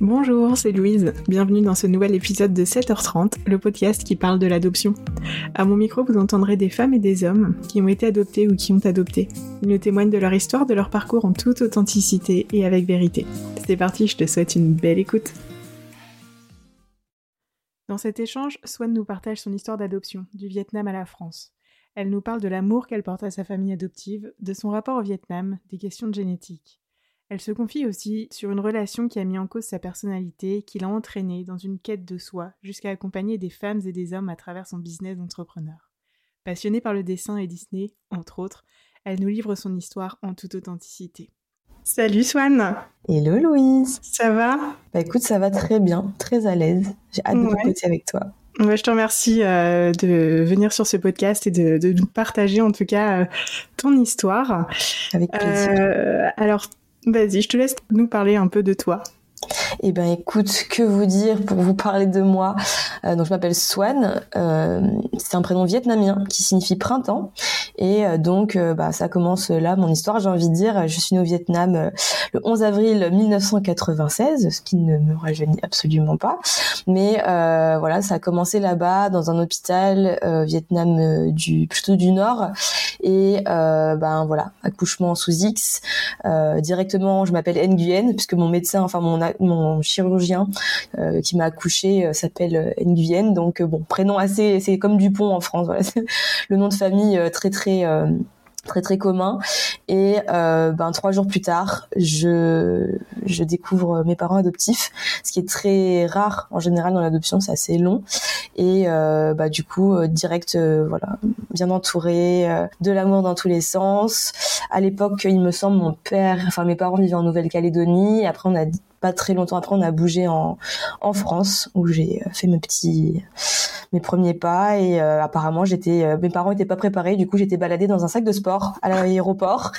Bonjour, c'est Louise. Bienvenue dans ce nouvel épisode de 7h30, le podcast qui parle de l'adoption. À mon micro, vous entendrez des femmes et des hommes qui ont été adoptés ou qui ont adopté. Ils nous témoignent de leur histoire, de leur parcours en toute authenticité et avec vérité. C'est parti, je te souhaite une belle écoute. Dans cet échange, Swan nous partage son histoire d'adoption, du Vietnam à la France. Elle nous parle de l'amour qu'elle porte à sa famille adoptive, de son rapport au Vietnam, des questions de génétique. Elle se confie aussi sur une relation qui a mis en cause sa personnalité, qui l'a entraînée dans une quête de soi, jusqu'à accompagner des femmes et des hommes à travers son business d'entrepreneur. Passionnée par le dessin et Disney, entre autres, elle nous livre son histoire en toute authenticité. Salut Swan Hello Louise Ça va? Bah écoute, ça va très bien, très à l'aise. J'ai hâte de ouais. avec toi. Ouais, je te remercie euh, de venir sur ce podcast et de, de nous partager en tout cas euh, ton histoire. Avec plaisir. Euh, alors, Vas-y, je te laisse nous parler un peu de toi. Eh ben écoute, que vous dire pour vous parler de moi? Euh, Donc je m'appelle Swan, euh, c'est un prénom vietnamien qui signifie printemps et euh, donc euh, bah, ça commence là mon histoire, j'ai envie de dire. Je suis née au Vietnam euh, le 11 avril 1996, ce qui ne me rajeunit absolument pas. Mais voilà, ça a commencé là-bas dans un hôpital Vietnam du plutôt du Nord et ben voilà, accouchement sous X. directement, je m'appelle Nguyen puisque mon médecin, enfin mon mon chirurgien euh, qui m'a accouché euh, s'appelle Nguyen, donc euh, bon prénom assez, c'est comme Dupont en France, le nom de famille très très très très commun. Et euh, ben trois jours plus tard je je découvre mes parents adoptifs. Ce qui est très rare en général dans l'adoption c'est assez long. Et euh, bah du coup direct euh, voilà bien entouré de l'amour dans tous les sens. À l'époque il me semble mon père enfin mes parents vivaient en Nouvelle-Calédonie. Après on a pas très longtemps après, on a bougé en, en France où j'ai fait mes petits, mes premiers pas et euh, apparemment j'étais, euh, mes parents étaient pas préparés. Du coup, j'étais baladée dans un sac de sport à l'aéroport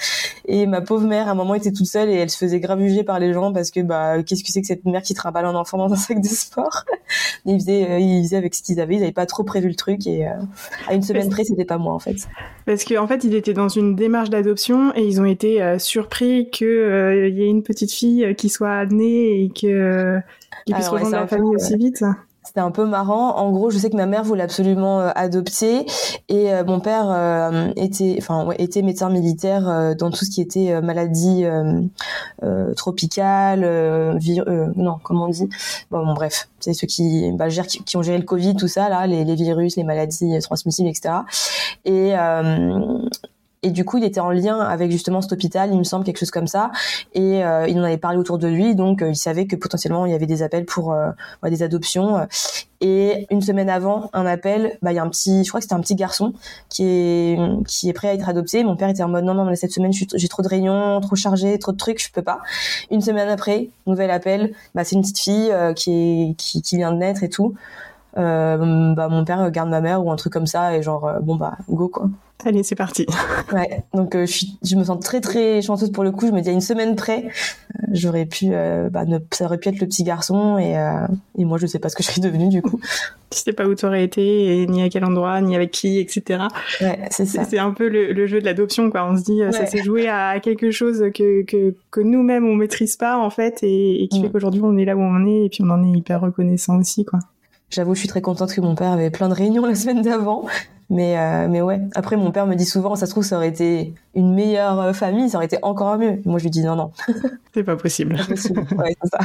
et ma pauvre mère à un moment était toute seule et elle se faisait gravuger par les gens parce que bah qu'est-ce que c'est que cette mère qui trimballe un enfant dans un sac de sport? Ils faisaient, euh, ils faisaient avec ce qu'ils avaient. Ils avaient pas trop prévu le truc et à une semaine près, c'était pas moi en fait. Parce qu'en en fait, ils étaient dans une démarche d'adoption et ils ont été surpris que il y ait une petite fille qui soit née et que qu'ils puissent rejoindre la famille aussi vite c'était un peu marrant. En gros, je sais que ma mère voulait absolument euh, adopter et euh, mon père euh, était, enfin, ouais, était médecin militaire dans tout ce qui était maladie tropicale, non, comment on dit? Bon, bon bref, c'est ceux qui, bah, gèrent, qui, qui, ont géré le Covid, tout ça là, les, les virus, les maladies transmissibles, etc. Et et du coup, il était en lien avec justement cet hôpital, il me semble quelque chose comme ça. Et euh, il en avait parlé autour de lui, donc euh, il savait que potentiellement il y avait des appels pour euh, des adoptions. Et une semaine avant un appel, bah il y a un petit, je crois que c'était un petit garçon qui est qui est prêt à être adopté. Mon père était en mode non non mais cette semaine j'ai trop de réunions, trop chargé, trop de trucs, je peux pas. Une semaine après, nouvel appel, bah c'est une petite fille qui est qui, vient de naître et tout. Euh, bah mon père garde ma mère ou un truc comme ça et genre bon bah go quoi. Allez, c'est parti. Ouais, donc euh, je, suis, je me sens très très chanceuse pour le coup. Je me dis à une semaine près, euh, j'aurais pu, euh, bah, ne, ça aurait pu être le petit garçon et, et moi je sais pas ce que je suis devenue du coup. Tu sais pas où tu aurais été, et ni à quel endroit, ni avec qui, etc. Ouais, c'est ça. C'est un peu le, le, jeu de l'adoption, quoi. On se dit, ça s'est joué à quelque chose que, que, que nous-mêmes on maîtrise pas en fait, et, et qui fait mm. qu'aujourd'hui on est là où on est, et puis on en est hyper reconnaissant aussi, quoi. J'avoue, je suis très contente que mon père avait plein de réunions la semaine d'avant. Mais, euh, mais ouais, après, mon père me dit souvent, ça se trouve, ça aurait été une meilleure euh, famille, ça aurait été encore mieux. Moi, je lui dis non, non. C'est pas possible. Pas possible. Ouais, c'est ça.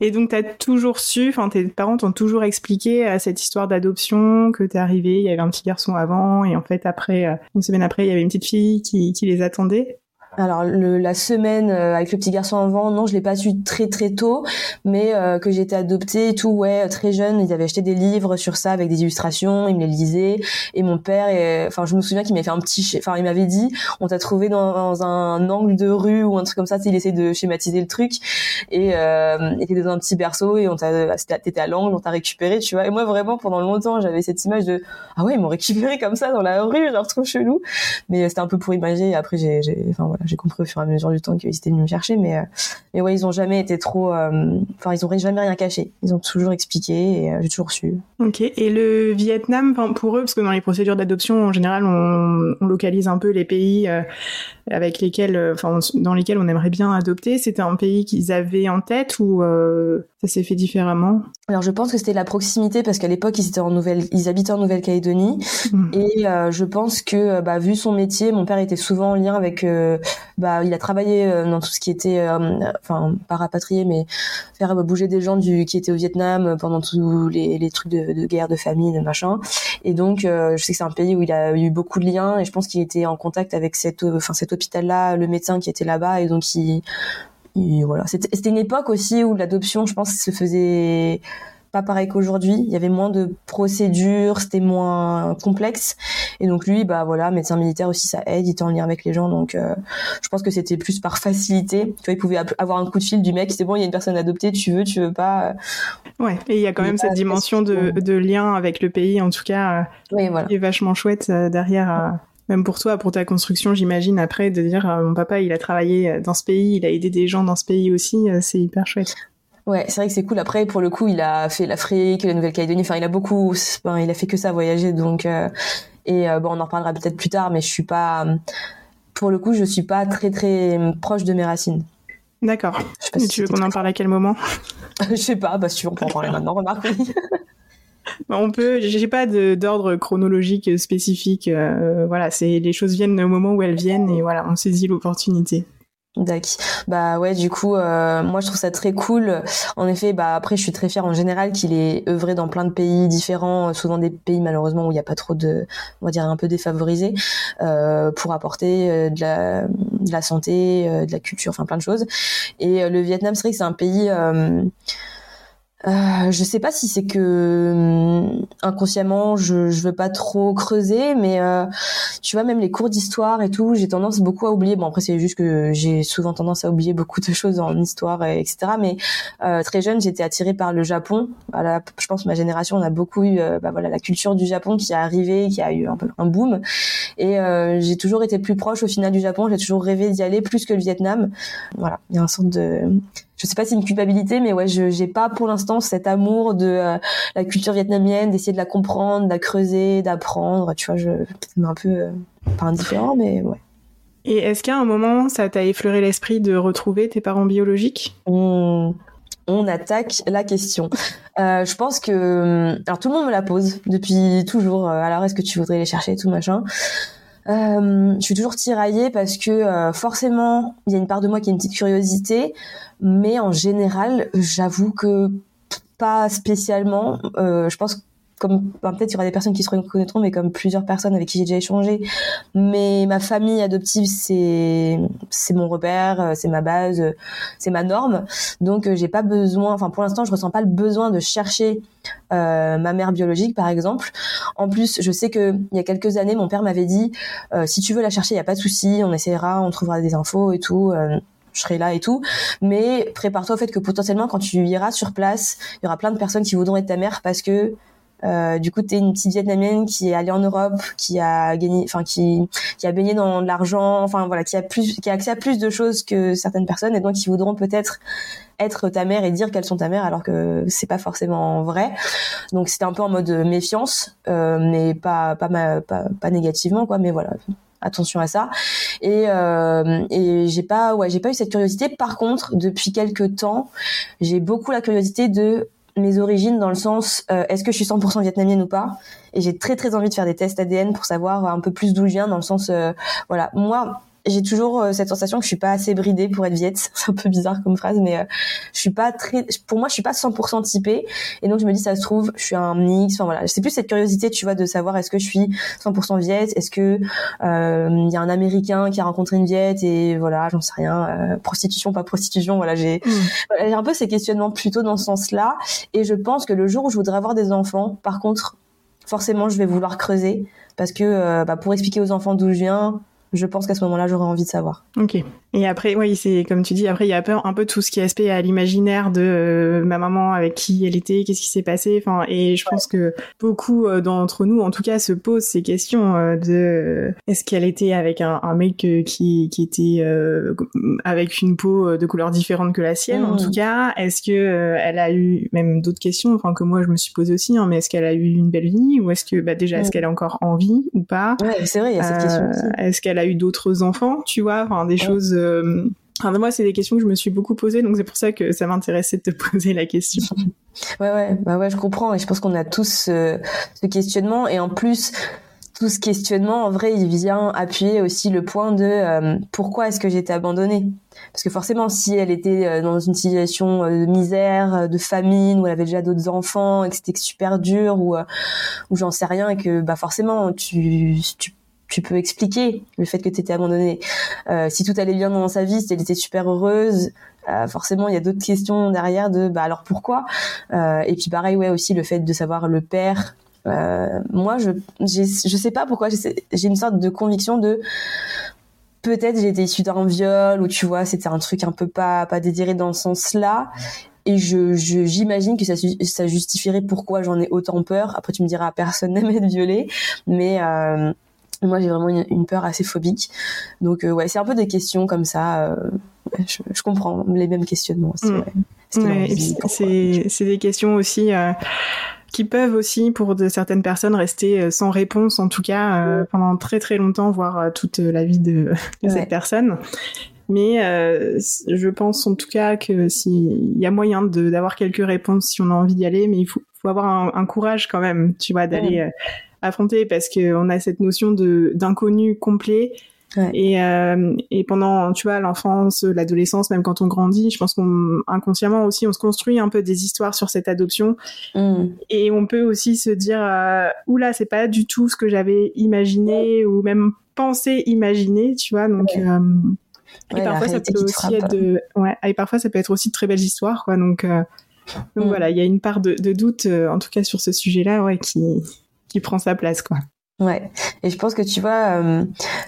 Et donc, t'as toujours su, enfin, tes parents t'ont toujours expliqué à euh, cette histoire d'adoption, que t'es arrivé, il y avait un petit garçon avant, et en fait, après, une semaine après, il y avait une petite fille qui, qui les attendait. Alors le, la semaine euh, avec le petit garçon avant, non, je l'ai pas su très très tôt, mais euh, que j'étais adoptée et tout, ouais, très jeune, ils avaient acheté des livres sur ça avec des illustrations, ils me les lisaient et mon père, enfin je me souviens qu'il m'avait fait un petit, enfin il m'avait dit, on t'a trouvé dans, un angle de rue ou un truc comme ça, il essaie de schématiser le truc et euh, était dans un petit berceau et on t'a, t'étais à l'angle, on t'a récupéré, tu vois. Et moi vraiment pendant longtemps j'avais cette image de ah ouais ils m'ont récupéré comme ça dans la rue, genre trop chelou, mais c'était un peu pour imaginer. Et après j'ai, enfin voilà j'ai compris au fur et à mesure du temps qu'ils étaient venus me chercher, mais, euh, mais ouais, ils ont jamais été trop, euh, enfin, ils ont jamais rien caché. Ils ont toujours expliqué et euh, j'ai toujours su. Ok. Et le Vietnam, pour eux, parce que dans les procédures d'adoption, en général, on, on, localise un peu les pays avec lesquels, enfin, dans lesquels on aimerait bien adopter. C'était un pays qu'ils avaient en tête ou ça s'est fait différemment? Alors je pense que c'était la proximité parce qu'à l'époque ils étaient en Nouvelle, ils habitaient en Nouvelle-Calédonie hmm. et euh, je pense que bah, vu son métier, mon père était souvent en lien avec, euh, bah il a travaillé euh, dans tout ce qui était, enfin pas rapatrié mais faire bouger des gens du qui étaient au Vietnam pendant tous les, les trucs de, de, guerre, de famine, machin. Et donc je sais que c'est un pays où il a eu beaucoup de liens et je pense qu'il était en contact avec cette, enfin cet hôpital là, le médecin qui était là-bas et donc il voilà, c'était une époque aussi où l'adoption, je pense, se faisait pas pareil qu'aujourd'hui. Il y avait moins de procédures, c'était moins complexe. Et donc lui, bah voilà, médecin militaire aussi, ça aide, il était en lien avec les gens. Donc euh, je pense que c'était plus par facilité. Tu vois, il pouvait avoir un coup de fil du mec, c'est bon, il y a une personne adoptée, tu veux, tu veux pas. Ouais, et il y a quand même cette dimension de, de, lien avec le pays, en tout cas, euh, oui, voilà. qui est vachement chouette euh, derrière même pour toi, pour ta construction, j'imagine après de dire euh, mon papa, il a travaillé euh, dans ce pays, il a aidé des gens dans ce pays aussi, euh, c'est hyper chouette. Ouais, c'est vrai que c'est cool. Après, pour le coup, il a fait l'Afrique, la Nouvelle-Calédonie. Enfin, il a beaucoup. Enfin, il a fait que ça, voyager. Donc, et bon, on en reparlera peut-être plus tard. Mais je suis pas. Pour le coup, je suis pas très très proche de mes racines. D'accord. tu veux qu'on en parle à quel moment? Je sais pas. Bah, si tu veux, on peut en parler maintenant. Remarque. Bah, on peut, j'ai pas d'ordre chronologique spécifique. Euh, voilà, c'est les choses viennent au moment où elles viennent et voilà, on saisit l'opportunité. D'accord. Bah ouais, du coup, euh, moi je trouve ça très cool. En effet, bah après je suis très fière en général qu'il ait œuvré dans plein de pays différents, souvent des pays malheureusement où il n'y a pas trop de, on va dire un peu défavorisés, euh, pour apporter de la, de la santé, de la culture, enfin plein de choses. Et le Vietnam, c'est vrai que c'est un pays euh, je sais pas si c'est que hum, inconsciemment je je veux pas trop creuser mais euh, tu vois même les cours d'histoire et tout j'ai tendance beaucoup à oublier. Bon après c'est juste que j'ai souvent tendance à oublier beaucoup de choses en histoire et, etc mais euh, très jeune j'étais attirée par le Japon. Voilà, je pense ma génération on a beaucoup eu euh, bah voilà la culture du Japon qui est arrivée qui a eu un peu un boom. Et euh, j'ai toujours été plus proche au final du Japon. J'ai toujours rêvé d'y aller plus que le Vietnam. Voilà il y a un sorte de je sais pas si c'est une culpabilité, mais ouais, je j'ai pas pour l'instant cet amour de euh, la culture vietnamienne, d'essayer de la comprendre, de la creuser, d'apprendre. Tu vois, je c'est un peu euh, pas indifférent, mais ouais. Et est-ce qu'à un moment, ça t'a effleuré l'esprit de retrouver tes parents biologiques? On, on attaque la question. Euh, je pense que alors tout le monde me la pose depuis toujours. alors est-ce que tu voudrais les chercher, tout machin? Euh, je suis toujours tiraillée parce que euh, forcément, il y a une part de moi qui a une petite curiosité, mais en général, j'avoue que pas spécialement. Euh, je pense comme peut-être il y aura des personnes qui se reconnaîtront, mais comme plusieurs personnes avec qui j'ai déjà échangé. Mais ma famille adoptive, c'est c'est mon repère, euh, c'est ma base, euh, c'est ma norme. Donc euh, j'ai pas besoin, enfin pour l'instant, je ressens pas le besoin de chercher euh, ma mère biologique, par exemple. En plus, je sais que il y a quelques années, mon père m'avait dit si tu veux la chercher, il y a pas de souci, on essaiera, on trouvera des infos et tout je serai là et tout. Mais prépare-toi au fait que potentiellement, quand tu iras sur place, il y aura plein de personnes qui voudront être ta mère parce que euh, du coup, tu es une petite vietnamienne qui est allée en Europe, qui a gagné, enfin qui qui a baigné dans l'argent, enfin voilà, qui a plus, qui a accès à plus de choses que certaines personnes, et donc qui voudront peut-être être ta mère et dire qu'elles sont ta mère, alors que c'est pas forcément vrai. Donc c'était un peu en mode méfiance, euh, mais pas pas, pas pas négativement quoi, mais voilà attention à ça et euh, et j'ai pas ouais j'ai pas eu cette curiosité par contre depuis quelques temps j'ai beaucoup la curiosité de mes origines dans le sens euh, est-ce que je suis 100% vietnamienne ou pas? Et j'ai très très envie de faire des tests ADN pour savoir un peu plus d'où je viens dans le sens euh, voilà. Moi j'ai toujours euh, cette sensation que je suis pas assez bridée pour être viette. C'est un peu bizarre comme phrase, mais euh, je suis pas très, pour moi, je suis pas 100% typée. Et donc, je me dis, ça se trouve, je suis un mix. Enfin, voilà. C'est plus cette curiosité, tu vois, de savoir est-ce que je suis 100% viette, est-ce que, euh, il y a un américain qui a rencontré une viette et voilà, j'en sais rien, prostitution, pas prostitution. Voilà, j'ai, mm. j'ai un peu ces questionnements plutôt dans ce sens-là. Et je pense que le jour où je voudrais avoir des enfants, par contre, forcément, je vais vouloir creuser parce que, bah, pour expliquer aux enfants d'où je viens, je pense qu'à ce moment-là, j'aurais envie de savoir. Ok. Et après, oui, c'est comme tu dis, après, il y a un peu tout ce qui est aspect à l'imaginaire de euh, ma maman, avec qui elle était, qu'est-ce qui s'est passé. Enfin, et je pense que beaucoup euh, d'entre nous, en tout cas, se posent ces questions euh, de est-ce qu'elle était avec un, mec qui, qui était avec une peau de couleur différente que la sienne, en tout mmh. cas. Est-ce que elle a eu même d'autres questions, enfin que moi je me suis posé aussi, hein, mais est-ce qu'elle a eu une belle vie ou est-ce que bah, déjà est-ce mmh. qu'elle a encore envie ou pas? Ouais, c'est vrai, il y a cette question aussi. Est-ce qu'elle a eu d'autres enfants, tu vois, enfin des choses euh, Enfin, moi, c'est des questions que je me suis beaucoup posées, donc c'est pour ça que ça m'intéressait de te poser la question. ouais, ouais, bah ouais, je comprends, et je pense qu'on a tous ce questionnement, et en plus, tout ce questionnement, en vrai, il vient appuyer aussi le point de euh, pourquoi est-ce que été abandonnée? Parce que forcément, si elle était euh, dans une situation euh, de misère, de famine, où elle avait déjà d'autres enfants, et que c'était super dur, ou, ou j'en sais rien, et que bah forcément, tu, tu tu peux expliquer le fait que tu étais abandonnée. si tout allait bien dans sa vie, si elle était super heureuse, forcément il y a d'autres questions derrière de bah alors pourquoi? Et puis pareil ouais aussi le fait de savoir le père euh, moi, je je sais pas pourquoi j'ai une sorte de conviction de peut-être j'ai été issue d'un viol ou tu vois c'était un truc un peu pas pas désiré dans ce sens-là et je j'imagine que ça ça justifierait pourquoi j'en ai autant peur. Après tu me diras personne n'aime être violée, mais euh, moi j'ai vraiment une, peur assez phobique. Donc euh, ouais, c'est un peu des questions comme ça. Euh, je, je, comprends les mêmes questionnements aussi. Mm. c'est des questions aussi qui peuvent aussi, pour de certaines personnes, rester euh, sans réponse, en tout cas euh, pendant très très longtemps, voire euh, toute la vie de, cette personne. Mais je pense en tout cas que s'il y a moyen d'avoir quelques réponses si on a envie d'y aller, mais il faut, faut avoir un, courage quand même, tu vois, d'aller affronter parce qu'on a cette notion de d'inconnu complet et, euh, et pendant, tu vois, l'enfance, l'adolescence, même quand on grandit, je pense qu'on inconsciemment aussi, on se construit un peu des histoires sur cette adoption. Mm. Et on peut aussi se dire, euh, oula, c'est pas du tout ce que j'avais imaginé ou même pensé imaginer, tu vois. Donc, euh, et parfois ça peut aussi être de, ouais, et parfois ça peut être aussi de très belles histoires, quoi. Donc, euh, donc mm. voilà, il y a une part de, de doute, en tout cas sur ce sujet-là, ouais, qui prend sa place, quoi. Ouais, et je pense que tu vois, euh,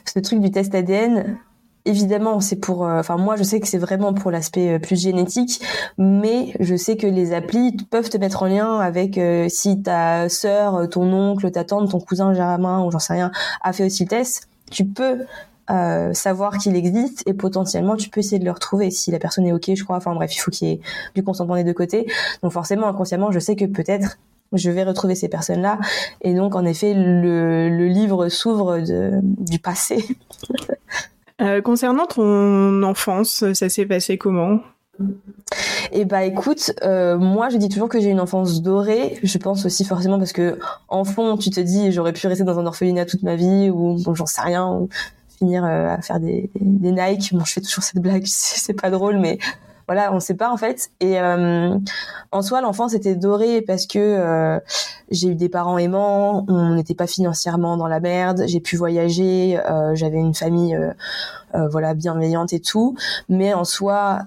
ce truc du test ADN, évidemment, c'est pour. Euh, enfin, moi, je sais que c'est vraiment pour l'aspect euh, plus génétique, mais je sais que les applis peuvent te mettre en lien avec si ta sœur, ton oncle, ta tante, ton cousin Germain ou j'en sais rien a fait aussi le test. Tu peux savoir qu'il existe et potentiellement tu peux essayer de le retrouver si la personne est ok je crois enfin bref il faut qu'il y ait du consentement des deux côtés donc forcément inconsciemment je sais que peut-être je vais retrouver ces personnes-là. Et donc, en effet, le, le livre s'ouvre du passé. euh, concernant ton enfance, ça s'est passé comment? Et eh bah écoute, euh, moi je dis toujours que j'ai une enfance dorée. Je pense aussi forcément parce que en fond tu te dis j'aurais pu rester dans un orphelinat toute ma vie ou j'en sais rien ou finir euh, à faire des, des Nike. Bon je fais toujours cette blague, c'est pas drôle mais voilà, on sait pas en fait. Et euh, en soi, l'enfance était dorée parce que euh, j'ai eu des parents aimants, on n'était pas financièrement dans la merde, j'ai pu voyager, euh, j'avais une famille voilà bienveillante et tout. Mais en soi,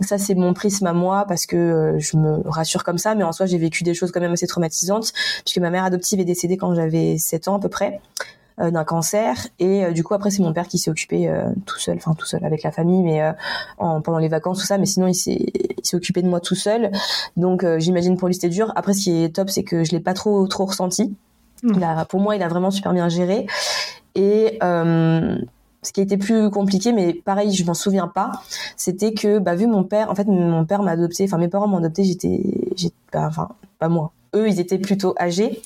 ça c'est mon prisme à moi parce que je me rassure comme ça. Mais en soi, j'ai vécu des choses quand même assez traumatisantes puisque ma mère adoptive est décédée quand j'avais 7 ans à peu près. Euh, d'un cancer et euh, du coup après c'est mon père qui s'est occupé euh, tout seul enfin tout seul avec la famille mais en, pendant les vacances tout ça mais sinon il s'est il s'est occupé de moi tout seul donc j'imagine pour lui c'était dur après ce qui est top c'est que je l'ai pas trop trop ressenti mmh. pour moi il a vraiment super bien géré et ce qui a été plus compliqué, mais pareil, je m'en souviens pas, c'était que, bah, vu mon père, en fait, mon père m'a adopté, enfin, mes parents m'ont adopté, j'étais, j'étais, bah, enfin, pas moi. Eux, ils étaient plutôt âgés.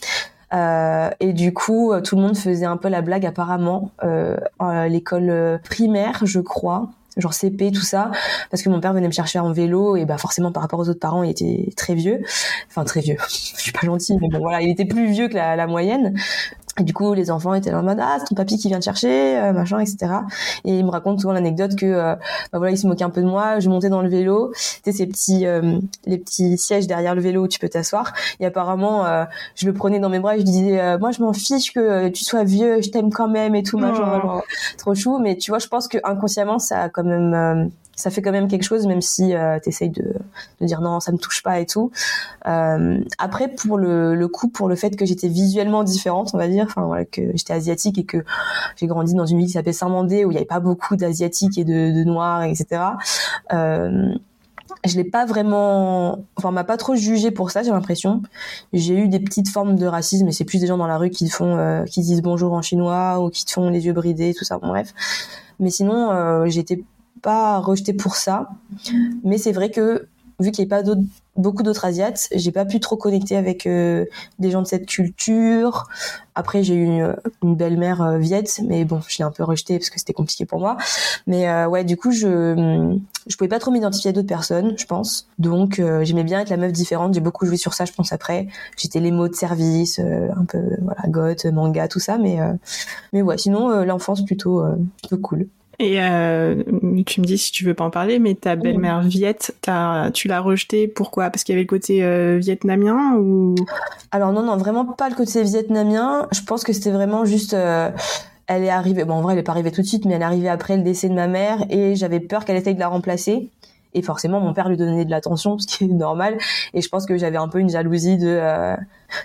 Euh, et du coup, tout le monde faisait un peu la blague apparemment euh, à l'école primaire, je crois genre CP tout ça parce que mon père venait me chercher en vélo et bah forcément par rapport aux autres parents il était très vieux. Enfin très vieux. Je suis pas gentille mais bon voilà il était plus vieux que la moyenne et du coup, les enfants étaient là en mode ah c'est ton papy qui vient te chercher, euh, machin, etc. Et il me raconte souvent l'anecdote que euh, bah voilà, il se moquait un peu de moi. Je montais dans le vélo, tu sais ces petits euh, les petits sièges derrière le vélo où tu peux t'asseoir. Et apparemment, je le prenais dans mes bras et je disais moi je m'en fiche que tu sois vieux, je t'aime quand même et tout, machin, oh. trop chou. Mais tu vois, je pense que inconsciemment ça a quand même ça fait quand même quelque chose, même si euh, tu essayes de, dire non, ça me touche pas et tout. Euh, après, pour le, coup, pour le fait que j'étais visuellement différente, on va dire, que j'étais asiatique et que j'ai grandi dans une ville qui s'appelait Saint-Mandé où il n'y avait pas beaucoup d'asiatiques et de, noirs, etc. Euh, je l'ai pas vraiment, enfin, on m'a pas trop jugé pour ça, j'ai l'impression. J'ai eu des petites formes de racisme, mais c'est plus des gens dans la rue qui font, euh, qui disent bonjour en chinois ou qui te font les yeux bridés, tout ça. Bref. Mais sinon, euh, j'étais pas rejeté pour ça. Mais c'est vrai que vu qu'il n'y a pas beaucoup d'autres asiates, j'ai pas pu trop connecter avec euh, des gens de cette culture. Après, j'ai eu une, belle-mère euh, viette, mais bon, je l'ai un peu rejetée parce que c'était compliqué pour moi. Mais euh, ouais, du coup, je je pouvais pas trop m'identifier à d'autres personnes, je pense. Donc, j'aimais bien être la meuf différente. J'ai beaucoup joué sur ça, je pense après. J'étais les mots de service, un peu voilà, goth, manga, tout ça. Mais mais ouais, sinon l'enfance plutôt plutôt cool. Et euh, tu me dis si tu veux pas en parler, mais ta belle-mère Viette, tu l'as rejetée pourquoi? Parce qu'il y avait le côté euh, vietnamien ou? Alors non, non, vraiment pas le côté vietnamien. Je pense que c'était vraiment juste. Euh, elle est arrivée. Bon, en vrai, elle est pas arrivée tout de suite, mais elle est arrivée après le décès de ma mère et j'avais peur qu'elle essaye de la remplacer. Et forcément, mon père lui donnait de l'attention, ce qui est normal. Et je pense que j'avais un peu une jalousie de, euh,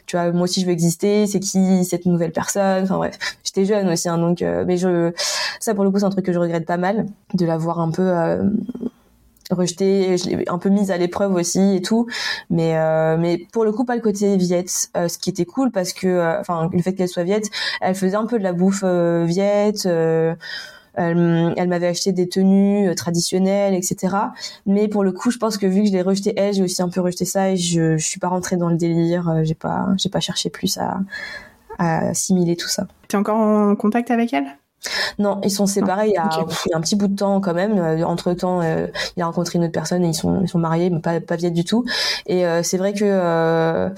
tu vois, moi aussi je veux exister. C'est qui cette nouvelle personne? Enfin bref, j'étais jeune aussi, hein, donc. Euh, mais je, ça pour le coup, c'est un truc que je regrette pas mal de l'avoir un peu. Euh, rejeté, je l'ai un peu mise à l'épreuve aussi et tout, mais pour le coup pas le côté viette, ce qui était cool parce que enfin le fait qu'elle soit viette, elle faisait un peu de la bouffe viette, elle, elle m'avait acheté des tenues euh, traditionnelles, etc. Mais pour le coup, je pense que vu que je l'ai rejeté elle, j'ai aussi un peu rejeté ça et je, je suis pas rentrée dans le délire. Euh, j'ai pas, j'ai pas cherché plus à, à assimiler tout ça. T'es encore en contact avec elle? Non, ils sont séparés il y, a, il y a un petit bout de temps quand même. Euh, entre temps, il a rencontré une autre personne et ils sont, ils sont mariés, mais pas, pas du tout. Et c'est vrai que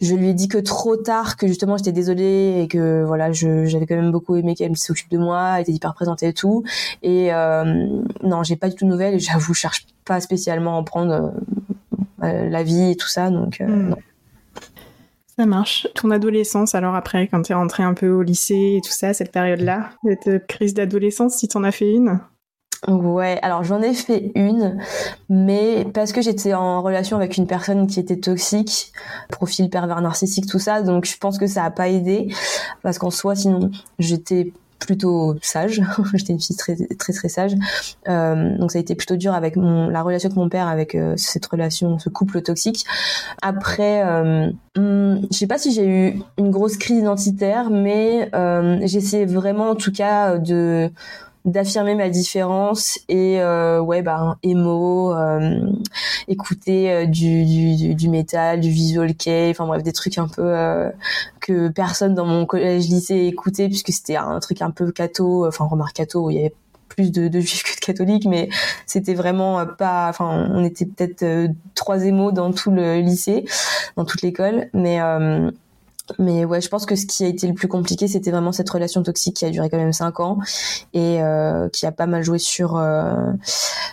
je lui ai dit que trop tard que justement j'étais désolée et que voilà j'avais quand même beaucoup aimé qu'elle s'occupe de moi elle était hyper présente et tout et euh, non j'ai pas du tout de nouvelles et j'avoue je cherche pas spécialement à en prendre euh, la vie et tout ça donc euh, hmm. non ça marche. Ton adolescence, alors après, quand t'es rentrée un peu au lycée et tout ça, cette période-là, cette crise d'adolescence, si t'en as fait une? Ouais, alors j'en ai fait une, mais parce que j'étais en relation avec une personne qui était toxique, profil pervers narcissique, tout ça, donc je pense que ça a pas aidé, parce qu'en soi, sinon, j'étais plutôt sage, j'étais une fille très très très sage, euh, donc ça a été plutôt dur avec mon la relation avec mon père, avec euh, cette relation, ce couple toxique. Après, euh, hmm, je sais pas si j'ai eu une grosse crise identitaire, mais euh, j'essayais vraiment en tout cas de d'affirmer ma différence et euh, ouais bah émo euh, écouter euh, du, du, du métal du visual kei enfin bref des trucs un peu euh, que personne dans mon collège lycée écoutait puisque c'était un truc un peu catho enfin remarque catho il y avait plus de, de juifs que de catholiques mais c'était vraiment pas enfin on était peut-être trois émos dans tout le lycée dans toute l'école mais mais ouais, je pense que ce qui a été le plus compliqué, c'était vraiment cette relation toxique qui a duré quand même cinq ans et euh, qui a pas mal joué sur euh,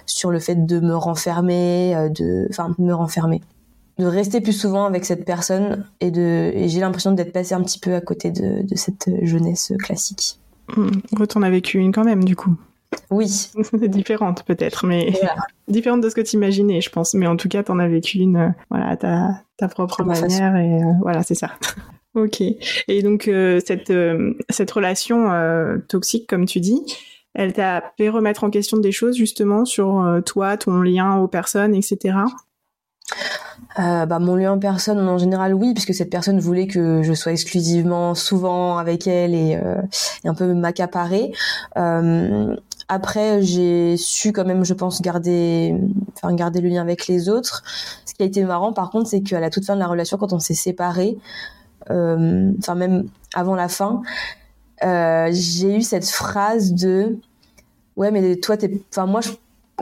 sur le fait de me renfermer, euh, de, enfin, de me renfermer, de rester plus souvent avec cette personne et de, et j'ai l'impression d'être passé un petit peu à côté de, de cette jeunesse classique. Mmh. T'en as vécu une quand même, du coup. Oui. Différente peut-être, mais différente de ce que tu imaginais, je pense. Mais en tout cas, t'en as vécu une, voilà, ta, ta propre manière et voilà, c'est ça. Ok. Et donc euh, cette euh, cette relation euh, toxique, comme tu dis, elle t'a fait remettre en question des choses justement sur toi, ton lien aux personnes, etc. bah mon lien aux personnes en général oui puisque cette personne voulait que je sois exclusivement souvent avec elle et, et un peu m'accaparer après j'ai su quand même je pense garder enfin garder le lien avec les autres ce qui a été marrant par contre c'est qu'à la toute fin de la relation quand on s'est séparés enfin même avant la fin, euh, j'ai eu cette phrase de ouais mais toi t'es, enfin moi je,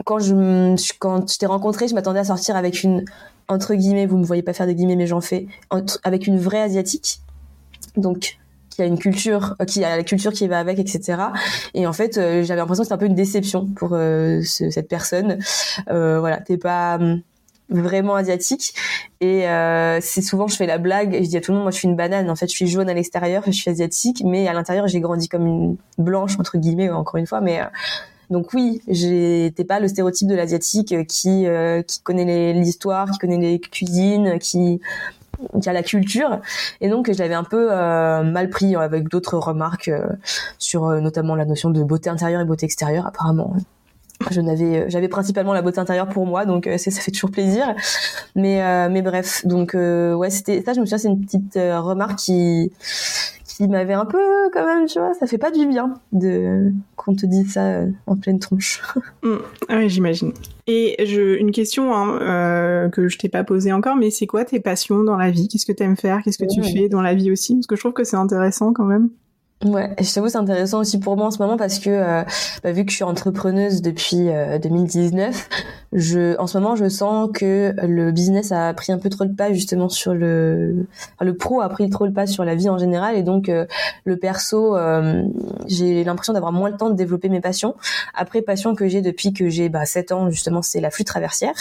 quand je quand je t'ai rencontré, je m'attendais à sortir avec une entre guillemets, vous me voyez pas faire des guillemets mais j'en fais avec une vraie asiatique. Donc qui a une culture, euh, qui a la culture qui va avec, etc. Et en fait, j'avais l'impression que c'était un peu une déception pour cette personne. voilà, t'es pas vraiment asiatique. Et euh, c'est souvent je fais la blague et je dis à tout le monde moi je suis une banane. En fait je suis jaune à l'extérieur je suis asiatique mais à l'intérieur j'ai grandi comme une blanche entre guillemets encore une fois. Mais euh, donc oui j'étais pas le stéréotype de l'asiatique qui euh, qui connaît l'histoire qui connaît les cuisines qui qui a la culture. Et donc je l'avais un peu euh, mal pris avec d'autres remarques sur notamment la notion de beauté intérieure et beauté extérieure apparemment je n'avais euh, j'avais principalement la beauté intérieure pour moi donc euh, ça fait toujours plaisir mais euh, mais bref donc ouais c'était ça je me souviens c'est une petite remarque qui qui m'avait un peu quand même, tu vois, ça fait pas du bien de qu'on te dise ça en pleine tronche. Mm. Ah oui, j'imagine. Et je, une question hein, que je t'ai pas posée encore, mais c'est quoi tes passions dans la vie? Qu'est-ce que tu aimes faire? Qu'est-ce que tu fais dans la vie aussi? Parce que je trouve que c'est intéressant quand même. Ouais, je t'avoue c'est intéressant aussi pour moi en ce moment parce que euh, bah, vu que je suis entrepreneuse depuis 2019, euh, je en ce moment je sens que le business a pris un peu trop le pas justement sur le enfin, le pro a pris trop le pas sur la vie en général et donc euh, le perso j'ai l'impression d'avoir moins le temps de développer mes passions. Après passion que j'ai depuis que j'ai bah, 7 ans justement c'est la flûte traversière.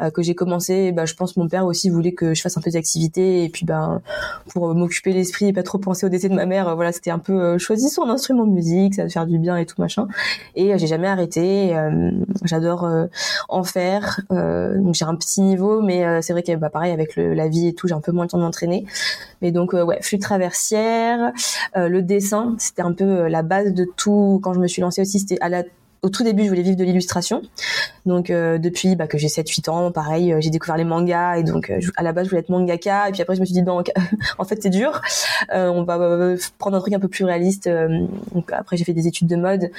Euh, que j'ai commencé, bah, je pense mon père aussi voulait que je fasse un peu d'activité et puis ben pour m'occuper l'esprit et pas trop penser au décès de ma mère, euh, voilà c'était un peu euh, son instrument de musique, ça va faire du bien et tout machin. Et j'ai jamais arrêté, j'adore en faire, donc j'ai un petit niveau, mais c'est vrai que bah, pareil avec le, la vie et tout, j'ai un peu moins le temps de m'entraîner. Mais donc ouais, flûte traversière, le dessin, c'était un peu la base de tout. Quand je me suis lancée aussi, c'était à la au tout début, je voulais vivre de l'illustration. Donc euh, depuis bah, que j'ai 7-8 ans, pareil, euh, j'ai découvert les mangas et donc euh, à la base je voulais être mangaka et puis après je me suis dit non, en fait c'est dur. on va prendre un truc un peu plus réaliste. donc après j'ai fait des études de mode,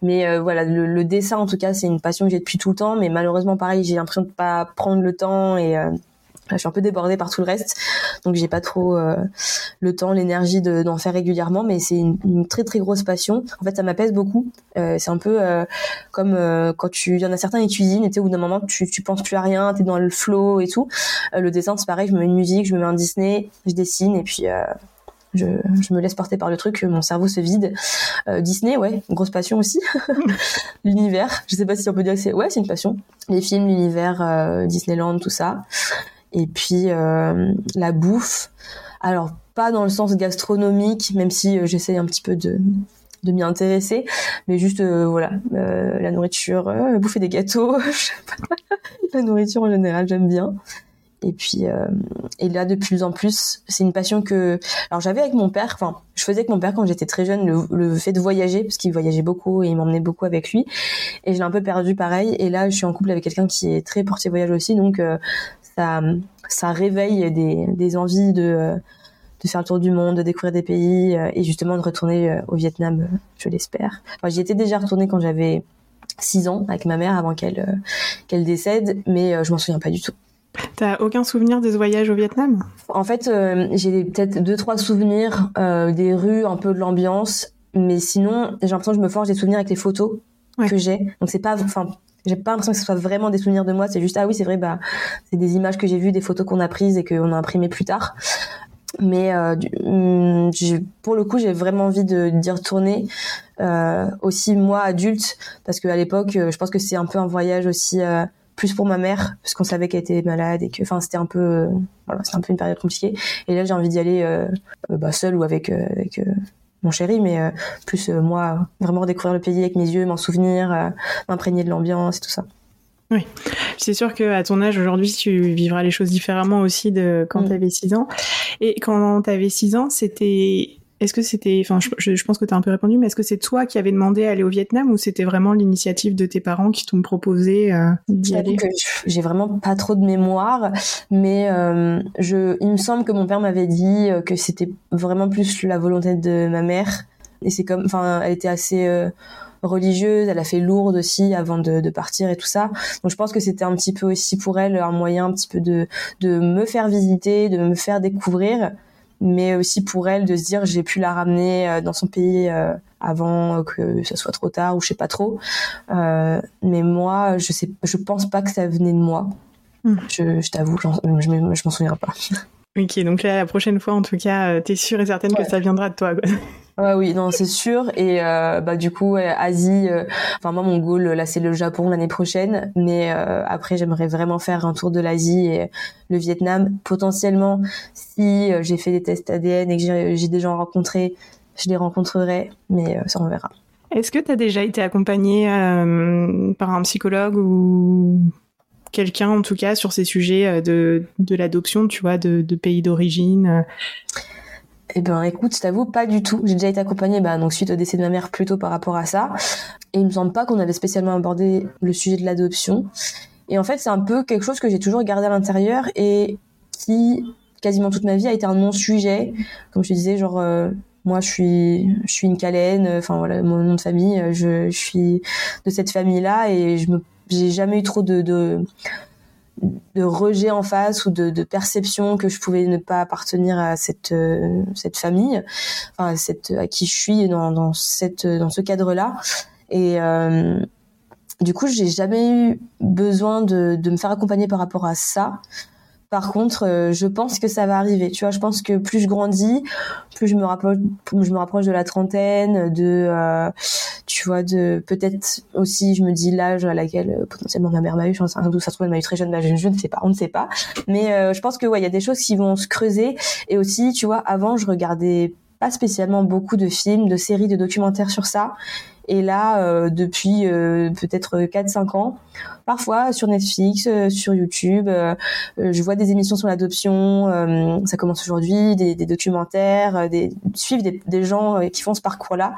mais voilà le, le, dessin en tout cas c'est une passion que j'ai depuis tout le temps, mais malheureusement pareil j'ai l'impression de pas prendre le temps et je suis un peu débordée par tout le reste, donc j'ai pas trop euh, le temps, l'énergie d'en faire régulièrement, mais c'est une, très très grosse passion. En fait, ça m'apaise beaucoup. Euh, c'est un peu euh, comme quand tu, il y en a certains qui cuisinent, et tu sais, au bout d'un moment, tu, tu penses plus à rien, t'es dans le flow et tout. le dessin, c'est pareil, je me mets une musique, je me mets un Disney, je dessine et puis je, je, me laisse porter par le truc, mon cerveau se vide. Disney, ouais, grosse passion aussi. l'univers, je sais pas si on peut dire que c'est, ouais, c'est une passion. Les films, l'univers, Disneyland, tout ça. Et puis euh, la bouffe. Alors pas dans le sens gastronomique, même si euh, j'essaye un petit peu de de m'y intéresser, mais juste euh, voilà la nourriture, bouffer des gâteaux, la nourriture en général j'aime bien. Et puis et là de plus en plus, c'est une passion que alors j'avais avec mon père. Enfin, je faisais avec mon père quand j'étais très jeune le, fait de voyager parce qu'il voyageait beaucoup et il m'emmenait beaucoup avec lui. Et je l'ai un peu perdu pareil. Et là, je suis en couple avec quelqu'un qui est très porté voyage aussi, donc ça, ça réveille des, des envies de, de faire le tour du monde, de découvrir des pays euh, et justement de retourner euh, au Vietnam, euh, je l'espère. J'y étais déjà retournée quand j'avais 6 ans avec ma mère avant qu'elle qu'elle décède, mais je m'en souviens pas du tout. T'as aucun souvenir de ce voyage au Vietnam? En fait, j'ai peut-être deux trois souvenirs des rues, un peu de l'ambiance, mais sinon, j'ai l'impression que je me forge des souvenirs avec les photos que j'ai. Donc c'est pas, enfin, j'ai pas l'impression que ce soit vraiment des souvenirs de moi. C'est juste ah oui c'est vrai bah c'est des images que j'ai vues, des photos qu'on a prises et qu'on a imprimées plus tard. Mais euh, hum, pour le coup j'ai vraiment envie de d'y retourner euh, aussi moi adulte parce qu'à l'époque euh, je pense que c'est un peu un voyage aussi euh, plus pour ma mère parce qu'on savait qu'elle était malade et que enfin c'était un peu voilà c'était un peu une période compliquée et là j'ai envie d'y aller bah, seule ou avec avec mon chéri, mais euh, plus euh, moi, vraiment redécouvrir le pays avec mes yeux, m'en souvenir, euh, m'imprégner de l'ambiance et tout ça. Oui, c'est sûr qu'à ton âge aujourd'hui, tu vivras les choses différemment aussi de quand mm. tu avais 6 ans. Et quand tu avais 6 ans, c'était est-ce que c'était, enfin, je, pense que tu as un peu répondu, mais est-ce que c'est toi qui avais demandé à aller au Vietnam ou c'était vraiment l'initiative de tes parents qui t'ont proposé euh, d'y aller? J'ai vraiment pas trop de mémoire, mais euh, je, il me semble que mon père m'avait dit euh, que c'était vraiment plus la volonté de ma mère. Et c'est comme, enfin, elle était assez religieuse, elle a fait lourde aussi avant de, de, partir et tout ça. Donc je pense que c'était un petit peu aussi pour elle un moyen un petit peu de, de me faire visiter, de me faire découvrir mais aussi pour elle de se dire j'ai pu la ramener euh, dans son pays euh, avant que ça soit trop tard ou je sais pas trop. Euh, mais moi, je sais, je pense pas que ça venait de moi. Hmm. Je, je t'avoue, je, je m'en souviens pas. Ok, donc là, la prochaine fois, en tout cas, t'es sûre et certaine que ça viendra de toi. Quoi. Ouais, oui, non, c'est sûr. Et euh, bah du coup, Asie. Euh, enfin moi, mon goal là, c'est le Japon l'année prochaine. Mais euh, après, j'aimerais vraiment faire un tour de l'Asie et le Vietnam. Potentiellement, si j'ai fait des tests ADN et que j'ai des gens rencontrés, je les rencontrerai. Mais ça, on verra. Est-ce que tu as déjà été accompagnée par un psychologue ou quelqu'un, en tout cas, sur ces sujets de, de l'adoption, tu vois, de, pays d'origine eh ben, écoute, je t'avoue, pas du tout. J'ai déjà été accompagnée, bah, donc suite au décès de ma mère, plutôt par rapport à ça. Et il me semble pas qu'on avait spécialement abordé le sujet de l'adoption. Et en fait, c'est un peu quelque chose que j'ai toujours gardé à l'intérieur et qui, quasiment toute ma vie, a été un non-sujet. Comme je te disais, genre, euh, moi je suis je suis une Calène enfin voilà mon nom de famille je, je suis de cette famille là et je me j'ai jamais eu trop de, de rejet en face ou de, perception que je pouvais ne pas appartenir à cette cette famille, enfin à cette à qui je suis dans, dans cette dans ce cadre-là. Et euh, du coup, j'ai jamais eu besoin de, de me faire accompagner par rapport à ça. Par contre, euh, je pense que ça va arriver. Tu vois, je pense que plus je grandis, plus je me rapproche, de la trentaine, de, euh, tu vois, de peut-être aussi, je me dis l'âge à laquelle euh, potentiellement ma mère m'a eu. Je pense d'où ça se trouve, elle m'a eu très jeune, bah, je, je, ne sais pas, on ne sait pas. Mais je pense que ouais, il y a des choses qui vont se creuser. Et aussi, tu vois, avant, je regardais pas spécialement beaucoup de films, de séries, de documentaires sur ça. Et là, euh, depuis euh, peut-être 4-5 ans, parfois sur Netflix, euh, sur YouTube, je vois des émissions sur l'adoption. ça commence aujourd'hui, des, des, documentaires, des suivre des, des gens qui font ce parcours-là.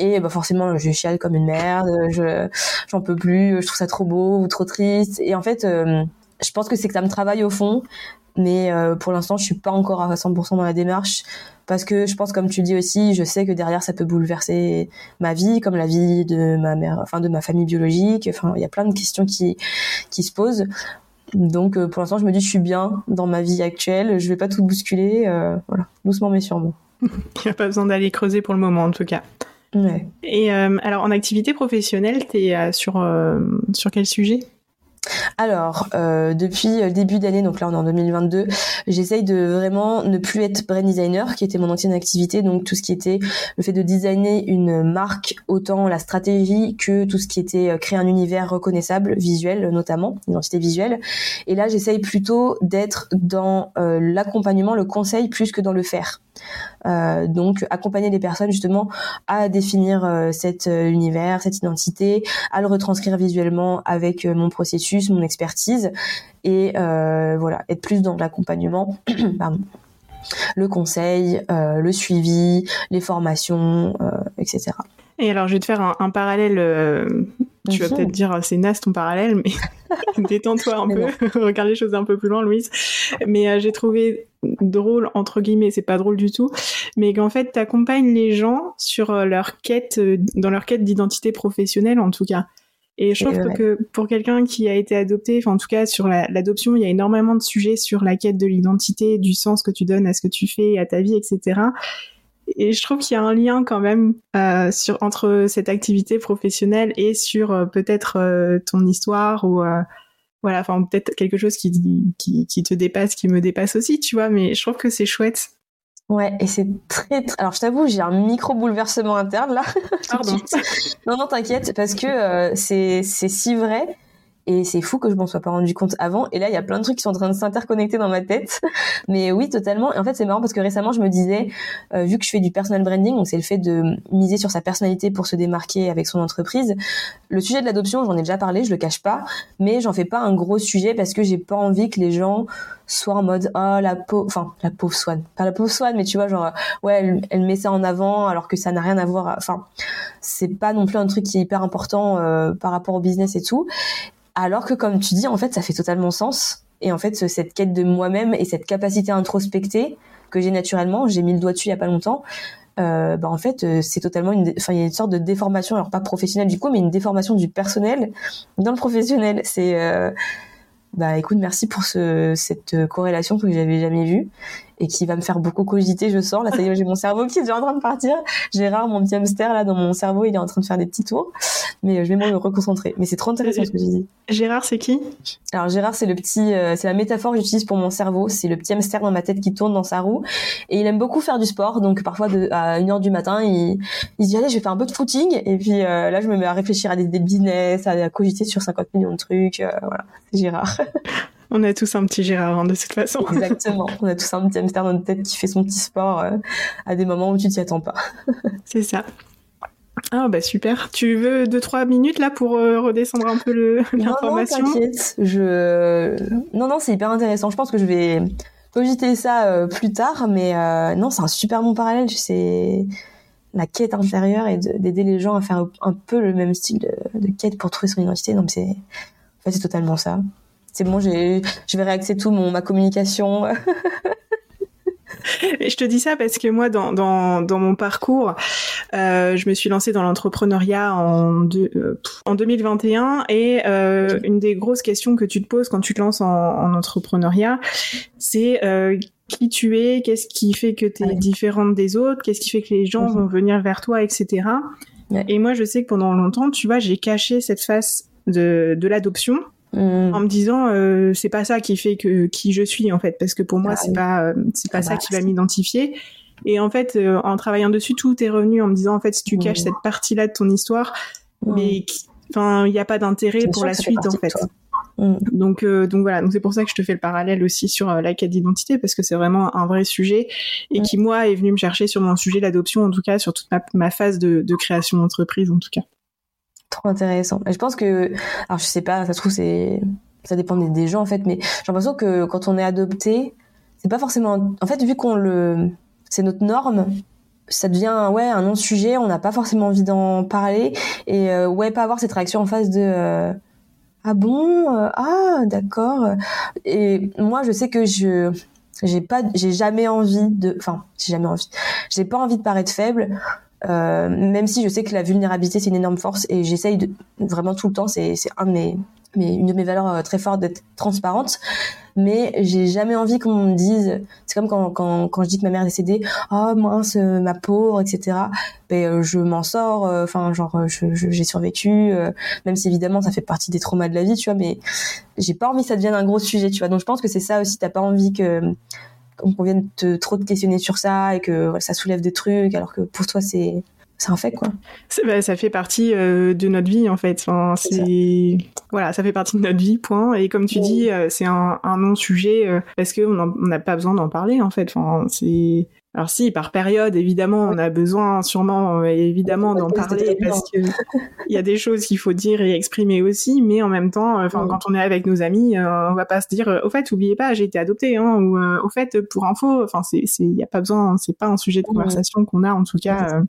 Et bah forcément, je chiale comme une merde. Je j'en peux plus. Je trouve ça trop beau ou trop triste. Et en fait, je pense que c'est que ça me travaille au fond mais euh, pour l'instant je suis pas encore à 100% dans la démarche parce que je pense comme tu dis aussi je sais que derrière ça peut bouleverser ma vie comme la vie de ma mère enfin de ma famille biologique enfin il y a plein de questions qui qui se posent. Donc euh, pour l'instant je me dis je suis bien dans ma vie actuelle je vais pas tout bousculer euh, voilà doucement mais sûrement. Il n'y a pas besoin d'aller creuser pour le moment en tout cas. Ouais. et alors en activité professionnelle tu es sur sur quel sujet? Alors, euh, depuis le début d'année, donc là on est en 2022, j'essaye de vraiment ne plus être brand designer, qui était mon ancienne activité, donc tout ce qui était le fait de designer une marque, autant la stratégie que tout ce qui était euh, créer un univers reconnaissable, visuel notamment, identité visuelle. Et là, j'essaye plutôt d'être dans euh, l'accompagnement, le conseil, plus que dans le faire. Euh, donc accompagner les personnes justement à définir euh, cet euh, univers, cette identité, à le retranscrire visuellement avec mon processus, mon expertise et voilà être plus dans l'accompagnement. le conseil, le suivi, les formations, etc. Et alors, je vais te faire un, parallèle. tu vas peut-être dire c'est naze ton parallèle, mais détends-toi un peu, regarde les choses un peu plus loin, Louise. Mais j'ai trouvé drôle entre guillemets, c'est pas drôle du tout, mais qu'en fait t'accompagnes les gens sur euh, leur quête, euh, dans leur quête d'identité professionnelle en tout cas. Et je trouve que pour quelqu'un qui a été adopté, enfin en tout cas sur l'adoption, il y a énormément de sujets sur la quête de l'identité, du sens que tu donnes à ce que tu fais, à ta vie, etc. Et je trouve qu'il y a un lien quand même euh, sur entre cette activité professionnelle et sur euh, peut-être ton histoire ou voilà, enfin peut-être quelque chose qui, qui, qui te dépasse, qui me dépasse aussi, tu vois, mais je trouve que c'est chouette. Ouais, et c'est très, Alors, je t'avoue, j'ai un micro bouleversement interne là. Pardon. non, non, t'inquiète, parce que euh, c'est c'est si vrai. Et c'est fou que je m'en sois pas rendu compte avant. Et là, il y a plein de trucs qui sont en train de s'interconnecter dans ma tête. Mais oui, totalement. Et en fait, c'est marrant parce que récemment, je me disais, euh, vu que je fais du personal branding, donc c'est le fait de miser sur sa personnalité pour se démarquer avec son entreprise. Le sujet de l'adoption, j'en ai déjà parlé, je le cache pas, mais j'en fais pas un gros sujet parce que j'ai pas envie que les gens soient en mode oh la pauvre, Swan, pas la pauvre Swan, mais tu vois genre ouais elle, elle met ça en avant alors que ça n'a rien à voir. Enfin, c'est pas non plus un truc qui est hyper important euh, par rapport au business et tout. Alors que comme tu dis, en fait, ça fait totalement sens. Et en fait, cette quête de moi-même et cette capacité à introspecter que j'ai naturellement, j'ai mis le doigt dessus il y a pas longtemps. Euh, bah en fait euh, c'est totalement une enfin il y a une sorte de déformation alors pas professionnelle du coup mais une déformation du personnel dans le professionnel c'est euh, bah écoute merci pour ce, cette corrélation que j'avais jamais vue et qui va me faire beaucoup cogiter, je sens. Là, ça y est, j'ai mon cerveau qui est déjà en train de partir. Gérard, mon petit hamster, là, dans mon cerveau, il est en train de faire des petits tours. Mais euh, je vais me reconcentrer. Mais c'est trop intéressant ce que tu dis. Gérard, c'est qui? Alors, Gérard, c'est le petit, euh, c'est la métaphore que j'utilise pour mon cerveau. C'est le petit hamster dans ma tête qui tourne dans sa roue. Et il aime beaucoup faire du sport. Donc, parfois, de, à 1h du matin, il, il se dit, allez, je vais faire un peu de footing. Et puis, euh, là, je me mets à réfléchir à des, des business, à, cogiter sur 50 millions de trucs. voilà. C'est Gérard. On a tous un petit Gérard, hein, de toute façon. Exactement. On a tous un petit hamster dans notre tête qui fait son petit sport euh, à des moments où tu t'y attends pas. C'est ça. Ah bah super. Tu veux deux trois minutes là pour euh, redescendre un peu l'information Non, t'inquiète. Je non non c'est hyper intéressant. Je pense que je vais cogiter ça euh, plus tard, mais non c'est un super bon parallèle. C'est la quête intérieure et d'aider les gens à faire un peu le même style de, de quête pour trouver son identité. Donc c'est en fait c'est totalement ça c'est bon, j'ai, je vais réaxer tout mon, ma communication. Et je te dis ça parce que moi, dans, dans, dans mon parcours, euh, je me suis lancée dans l'entrepreneuriat en, euh, en 2021 et euh, une des grosses questions que tu te poses quand tu te lances en, en entrepreneuriat, c'est euh, qui tu es, qu'est-ce qui fait que tu es différente des autres, qu'est-ce qui fait que les gens vont venir vers toi, etc. Et moi, je sais que pendant longtemps, tu vois, j'ai caché cette face de, de l'adoption. Mm. en me disant euh, c'est pas ça qui fait que qui je suis en fait parce que pour moi ah c'est pas euh, c'est pas ah ça bah, qui va m'identifier. Et en fait euh, en travaillant dessus tout est revenu en me disant en fait si tu caches mm. cette partie là de ton histoire mm. mais enfin il n'y a pas d'intérêt pour la suite en fait. donc donc voilà. Donc c'est pour ça que je te fais le parallèle aussi sur la quête d'identité parce que c'est vraiment un vrai sujet et qui moi est venu me chercher sur mon sujet l'adoption en tout cas sur toute ma, ma phase de, de création d'entreprise en tout cas Trop intéressant. Je pense que, alors je sais pas, ça se trouve c'est, ça dépend des, gens en fait, mais j'ai l'impression que quand on est adopté, c'est pas forcément, en fait vu qu'on le, c'est notre norme, ça devient ouais un non-sujet, on n'a pas forcément envie d'en parler et euh, ouais pas avoir cette réaction en face de euh, ah bon euh, ah d'accord et moi je sais que je j'ai pas j'ai jamais envie de enfin j'ai jamais envie j'ai pas envie de paraître faible euh, même si je sais que la vulnérabilité c'est une énorme force et j'essaye vraiment tout le temps c'est un une de mes valeurs euh, très fortes d'être transparente. Mais j'ai jamais envie qu'on me dise c'est comme quand, quand, quand je dis que ma mère est décédée oh mince euh, ma pauvre etc ben je m'en sors enfin genre j'ai survécu même si évidemment ça fait partie des traumas de la vie tu vois mais j'ai pas envie que ça devienne un gros sujet tu vois. Donc je pense que c'est ça aussi t'as pas envie que qu'on vienne te, trop te questionner sur ça et que ça soulève des trucs alors que pour toi c'est c'est un fait quoi. Bah, ça fait partie euh, de notre vie en fait. Enfin, c'est voilà, ça fait partie de notre vie point. Et comme tu dis, euh, c'est un, un non sujet euh, parce que on n'a pas besoin d'en parler en fait. Enfin, c'est alors si, par période, évidemment, on a besoin sûrement, euh, évidemment, d'en parler parce que il y a des choses qu'il faut dire et exprimer aussi, mais en même temps, enfin, quand on est avec nos amis, euh, on va pas se dire, euh, au fait, oubliez pas, j'ai été adoptée, hein, ou au fait, pour info, enfin, c'est, il y a pas besoin, c'est pas un sujet de conversation qu'on a, en tout cas.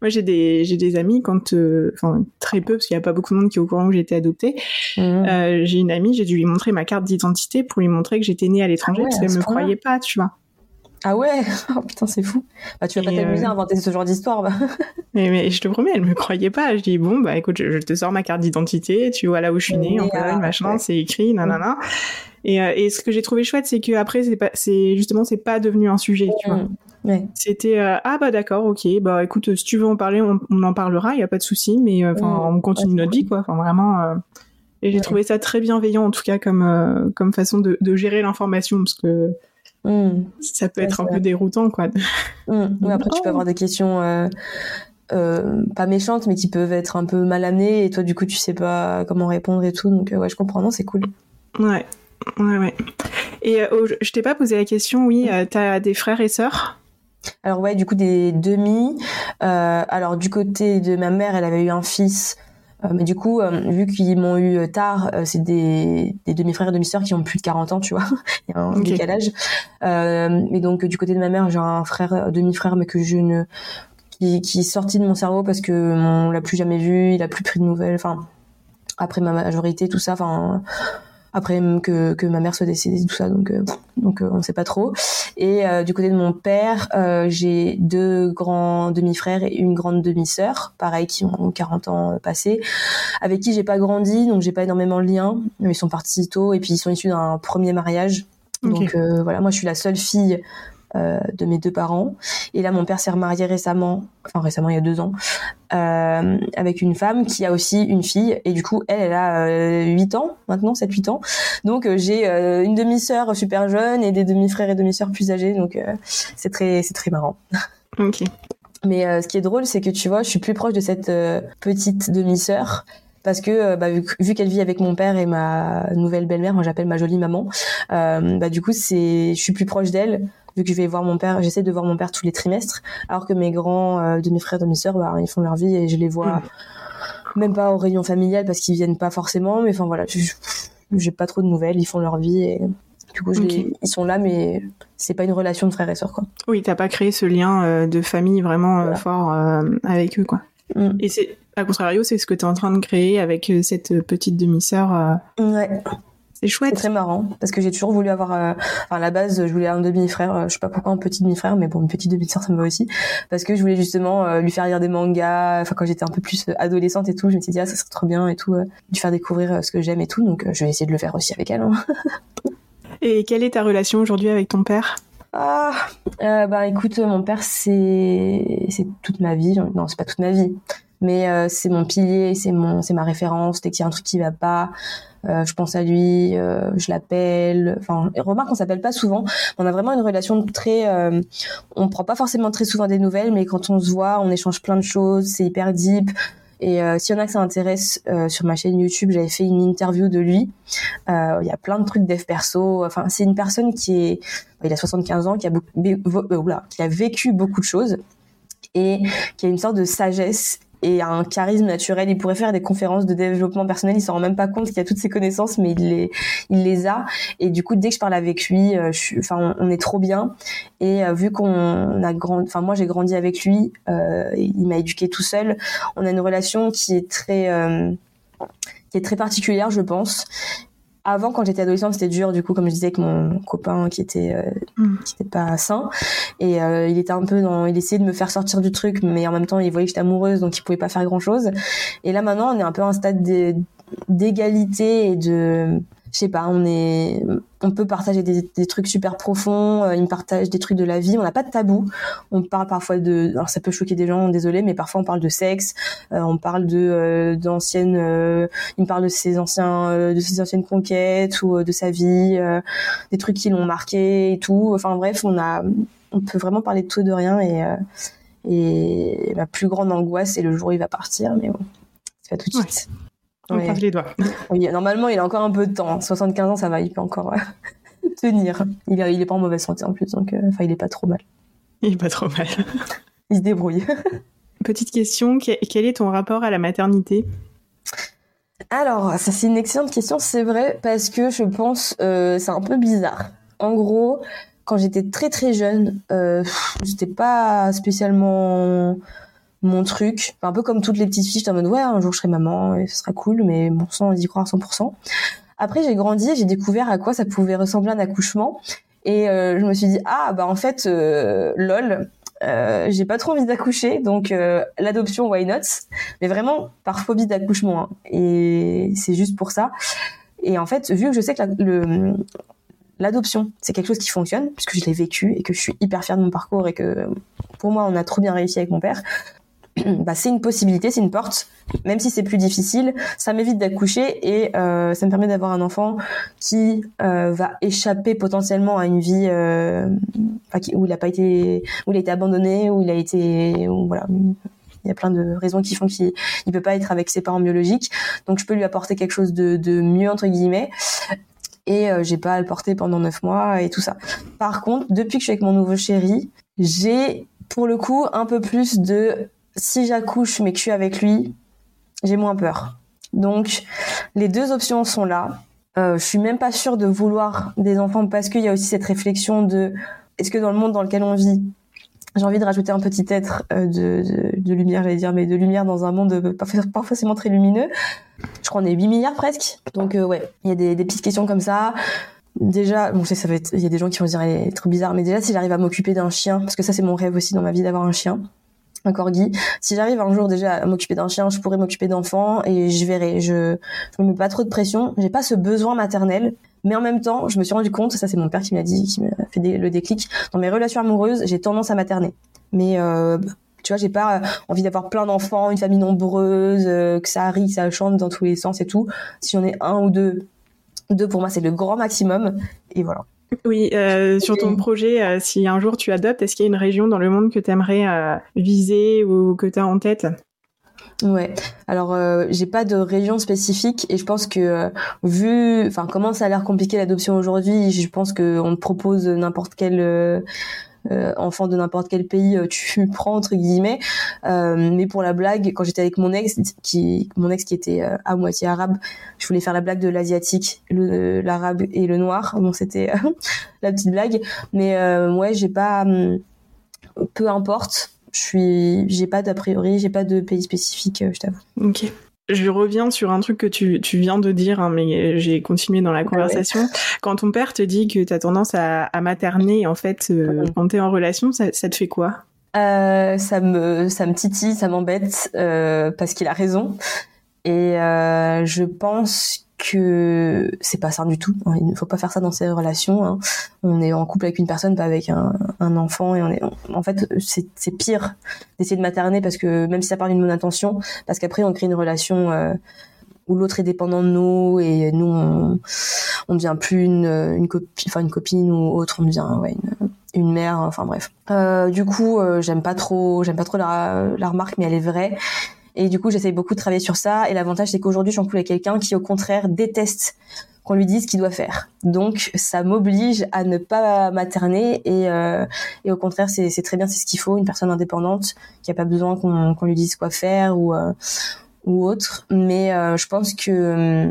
moi, j'ai des, j'ai des amis quand, enfin, très peu, parce qu'il y a pas beaucoup de monde qui est au courant que j'ai été adoptée. J'ai une amie, j'ai dû lui montrer ma carte d'identité pour lui montrer que j'étais née à l'étranger, ah parce qu'elle me croyait pas, tu vois. Ah ouais? Oh putain, c'est fou. Bah, tu vas pas t'amuser à euh, inventer ce genre d'histoire. Bah. mais, mais je te promets, elle me croyait pas. Je dis, bon, bah écoute, je, te sors ma carte d'identité, tu vois là où je suis née, en Pologne, machin, c'est écrit, nanana. Et, euh, et ce que j'ai trouvé chouette, c'est que après, c'est pas, c'est justement, c'est pas devenu un sujet, tu vois. Ouais. C'était euh, ah bah d'accord, ok, bah écoute, si tu veux en parler, on, en parlera, il y a pas de souci, mais enfin, on continue notre vie, quoi. Enfin, vraiment. Et j'ai trouvé ça très bienveillant, en tout cas, comme comme façon de, de gérer l'information, parce que Hmm. Ça peut être un peu déroutant, quoi. Hmm. après, tu peux avoir des questions euh, euh, pas méchantes, mais qui peuvent être un peu mal amenées, et toi, du coup, tu sais pas comment répondre et tout. Donc, euh, ouais, je comprends. Non, c'est cool. Ouais, ouais, ouais. Et je t'ai pas posé la question, oui, tu as des frères et sœurs? Alors ouais, du coup des demi. alors du côté de ma mère, elle avait eu un fils euh, mais du coup, euh, vu qu'ils m'ont eu euh, tard, c'est des, des demi-frères et demi-sœurs qui ont plus de 40 ans, tu vois. Il y a un décalage. mais donc, du côté de ma mère, j'ai un frère, demi-frère, mais que je ne qui, qui est sorti de mon cerveau parce que on l'a plus jamais vu, il a plus pris de nouvelles. Enfin, après ma majorité, tout ça. Enfin, après que, que ma mère soit décédée tout ça donc euh, donc euh, on sait pas trop. Et euh, du côté de mon père j'ai deux grands demi-frères et une grande demi-sœur pareil qui ont 40 ans passés avec qui j'ai pas grandi donc j'ai pas énormément de liens. Ils sont partis tôt et puis ils sont issus d'un premier mariage. Donc voilà moi je suis la seule fille euh, de mes deux parents. Et là, mon père s'est remarié récemment, enfin récemment, il y a deux ans, euh, avec une femme qui a aussi une fille. Et du coup, elle, elle a euh, 8 ans maintenant, 7-8 ans. Donc euh, j'ai une demi-sœur super jeune et des demi-frères et demi-sœurs plus âgés. Donc c'est très, c'est très marrant. Ok. Mais ce qui est drôle, c'est que tu vois, je suis plus proche de cette petite demi-sœur parce que bah, vu, qu'elle vit avec mon père et ma nouvelle belle-mère, moi j'appelle ma jolie maman, euh, bah du coup c'est, je suis plus proche d'elle vu que je vais voir mon père, j'essaie de voir mon père tous les trimestres, alors que mes grands euh, de mes frères, de mes sœurs, bah, ils font leur vie et je les vois mm. même pas aux réunions familiales parce qu'ils viennent pas forcément, mais enfin voilà, j'ai pas trop de nouvelles, ils font leur vie et du coup, ils sont là, mais c'est pas une relation de frère et sœur, quoi. Oui, t'as pas créé ce lien euh, de famille vraiment euh, fort avec eux, quoi. Mm. Et c'est, à contrario, c'est ce que tu es en train de créer avec cette petite demi-sœur. Ouais. C'est chouette. C'est très marrant parce que j'ai toujours voulu avoir. enfin, à la base, je voulais un demi-frère. je sais pas pourquoi un petit demi-frère, mais bon, une petite demi-sœur ça me va aussi parce que je voulais justement lui faire lire des mangas. Enfin, quand j'étais un peu plus adolescente et tout, je me suis dit ah ça serait trop bien et tout, lui faire découvrir ce que j'aime et tout. Donc, je vais essayer de le faire aussi avec elle. Hein. et quelle est ta relation aujourd'hui avec ton père? Ah, euh, bah écoute, mon père c'est c'est toute ma vie. Non, c'est pas toute ma vie, mais euh, c'est mon pilier, c'est mon c'est ma référence. Dès qu'il y a un truc qui va pas, euh, je pense à lui, euh, je l'appelle. Enfin, remarque, on s'appelle pas souvent. On a vraiment une relation très. Euh, on prend pas forcément très souvent des nouvelles, mais quand on se voit, on échange plein de choses. C'est hyper deep. Et euh, s'il y en a que ça intéresse, sur ma chaîne YouTube, j'avais fait une interview de lui. Il y a plein de trucs dev perso. Enfin, c'est une personne qui est, il a 75 ans, qui a, beaucoup, qui a vécu beaucoup de choses et qui a une sorte de sagesse et un charisme naturel. Il pourrait faire des conférences de développement personnel. Il s'en rend même pas compte qu'il a toutes ces connaissances, mais il les, il les a. Et du coup, dès que je parle avec lui, euh, on, est trop bien. Et euh, vu qu'on a grandi, enfin, moi, j'ai grandi avec lui. Euh, il m'a éduqué tout seul. On a une relation qui est très, qui est très particulière, je pense avant quand j'étais adolescente c'était dur du coup comme je disais avec mon copain qui était euh, mm. qui était pas sain et euh, il était un peu dans il essayait de me faire sortir du truc mais en même temps il voyait que j'étais amoureuse donc il pouvait pas faire grand chose et là maintenant on est un peu à un stade d'égalité et de je sais pas, on est, on peut partager des, des trucs super profonds. Euh, il me partage des trucs de la vie. On n'a pas de tabou. On parle parfois de, alors ça peut choquer des gens, désolé, mais parfois on parle de sexe. Euh, on parle de euh, d'anciennes. il me parle de ses anciens, de ses anciennes conquêtes ou de sa vie, des trucs qui l'ont marqué et tout. Enfin bref, on a, on peut vraiment parler de tout et de rien et et ma plus grande angoisse c'est le jour où il va partir, mais bon, c'est pas tout de suite. On croise les doigts. Oui, normalement, il a encore un peu de temps. 75 ans, ça va, il peut encore euh, tenir. Il est, il est pas en mauvaise santé en plus, donc euh, enfin, il est pas trop mal. Il est pas trop mal. il se débrouille. Petite question, quel est ton rapport à la maternité? Alors, ça c'est une excellente question, c'est vrai, parce que je pense euh, c'est un peu bizarre. En gros, quand j'étais très très jeune, euh, j'étais pas spécialement mon truc. un peu comme toutes les petites filles, j'étais en mode ouais, un jour je serai maman et ce sera cool, mais bon sang, d'y croire à 100%. Après, j'ai grandi j'ai découvert à quoi ça pouvait ressembler un accouchement. Et euh, je me suis dit ah bah en fait euh, lol euh, j'ai pas trop envie d'accoucher donc l'adoption why not? Mais vraiment par phobie d'accouchement hein. et c'est juste pour ça et en fait vu que je sais que l'adoption c'est quelque chose qui fonctionne puisque je l'ai vécu et que je suis hyper fière de mon parcours et que pour moi on a trop bien réussi avec mon père bah, c'est une possibilité, c'est une porte. Même si c'est plus difficile, ça m'évite d'accoucher et euh, ça me permet d'avoir un enfant qui euh, va échapper potentiellement à une vie euh, où il a pas été, où il a été abandonné, où il a été, voilà. Il y a plein de raisons qui font qu'il ne peut pas être avec ses parents biologiques. Donc je peux lui apporter quelque chose de, de mieux entre guillemets et j'ai pas à le porter pendant neuf mois et tout ça. Par contre, depuis que je suis avec mon nouveau chéri, j'ai pour le coup un peu plus de si j'accouche mais que je suis avec lui, j'ai moins peur. Donc les deux options sont là. Euh, je suis même pas sûre de vouloir des enfants parce qu'il y a aussi cette réflexion de est-ce que dans le monde dans lequel on vit, j'ai envie de rajouter un petit être euh, de, de, lumière, j'allais dire, mais de lumière dans un monde pas, forcément très lumineux. Je crois qu'on est 8 milliards presque. Donc euh, ouais, il y a des, petites questions comme ça. Déjà, bon, je sais, ça va il y a des gens qui vont dire, elle est trop bizarre, mais déjà, si j'arrive à m'occuper d'un chien, parce que ça, c'est mon rêve aussi dans ma vie d'avoir un chien un corgi. Si j'arrive un jour déjà à m'occuper d'un chien, je pourrais m'occuper d'enfants et je verrai. Je je me mets pas trop de pression. J'ai pas ce besoin maternel, mais en même temps, je me suis rendu compte, ça c'est mon père qui m'a dit, qui m'a fait le déclic. Dans mes relations amoureuses, j'ai tendance à materner. Mais euh, tu vois, j'ai pas envie d'avoir plein d'enfants, une famille nombreuse, euh, que ça rit, ça chante dans tous les sens et tout. Si on est un ou deux, deux pour moi c'est le grand maximum. Et voilà. Oui, euh, sur ton projet, euh, si un jour tu adoptes, est-ce qu'il y a une région dans le monde que tu aimerais euh, viser ou que tu as en tête? Ouais. Alors j'ai pas de région spécifique et je pense que vu enfin comment ça a l'air compliqué l'adoption aujourd'hui, je pense que on te propose n'importe quel euh, enfant de n'importe quel pays euh, tu prends entre guillemets. Euh, mais pour la blague quand j'étais avec mon ex qui mon ex qui était à moitié arabe je voulais faire la blague de l'asiatique l'arabe et le noir. Bon c'était la petite blague. Mais ouais j'ai pas hum, peu importe. Je suis j'ai pas d'a priori j'ai pas de pays spécifique je t'avoue je reviens sur un truc que tu, tu viens de dire, hein, mais j'ai continué dans la conversation. Quand ton père te dit que tu as tendance à, à materner, en fait, euh, quand tu es en relation, ça, ça te fait quoi? Euh, ça me ça me titille, ça m'embête euh, parce qu'il a raison. Et je pense que c'est pas ça du tout. Il ne faut pas faire ça dans ses relations. Hein. On est en couple avec une personne, pas avec un, enfant, et. En fait, c'est pire d'essayer de materner parce que même si ça part d'une bonne intention, parce qu'après on crée une relation euh, où l'autre est dépendant de nous et nous on, on devient plus une, copine, ou autre, on devient une, mère. Enfin bref. Euh, du coup, euh, j'aime pas trop, j'aime pas trop la remarque, mais elle est vraie. Et du coup, j'essaye beaucoup de travailler sur ça. Et l'avantage, c'est qu'aujourd'hui, je suis en avec quelqu'un qui, au contraire, déteste qu'on lui dise ce qu'il doit faire. Donc, ça m'oblige à ne pas materner. Et, euh, et au contraire, c'est très bien, c'est ce qu'il faut, une personne indépendante qui a pas besoin qu'on lui dise quoi faire ou, euh, ou autre. Mais euh, je pense que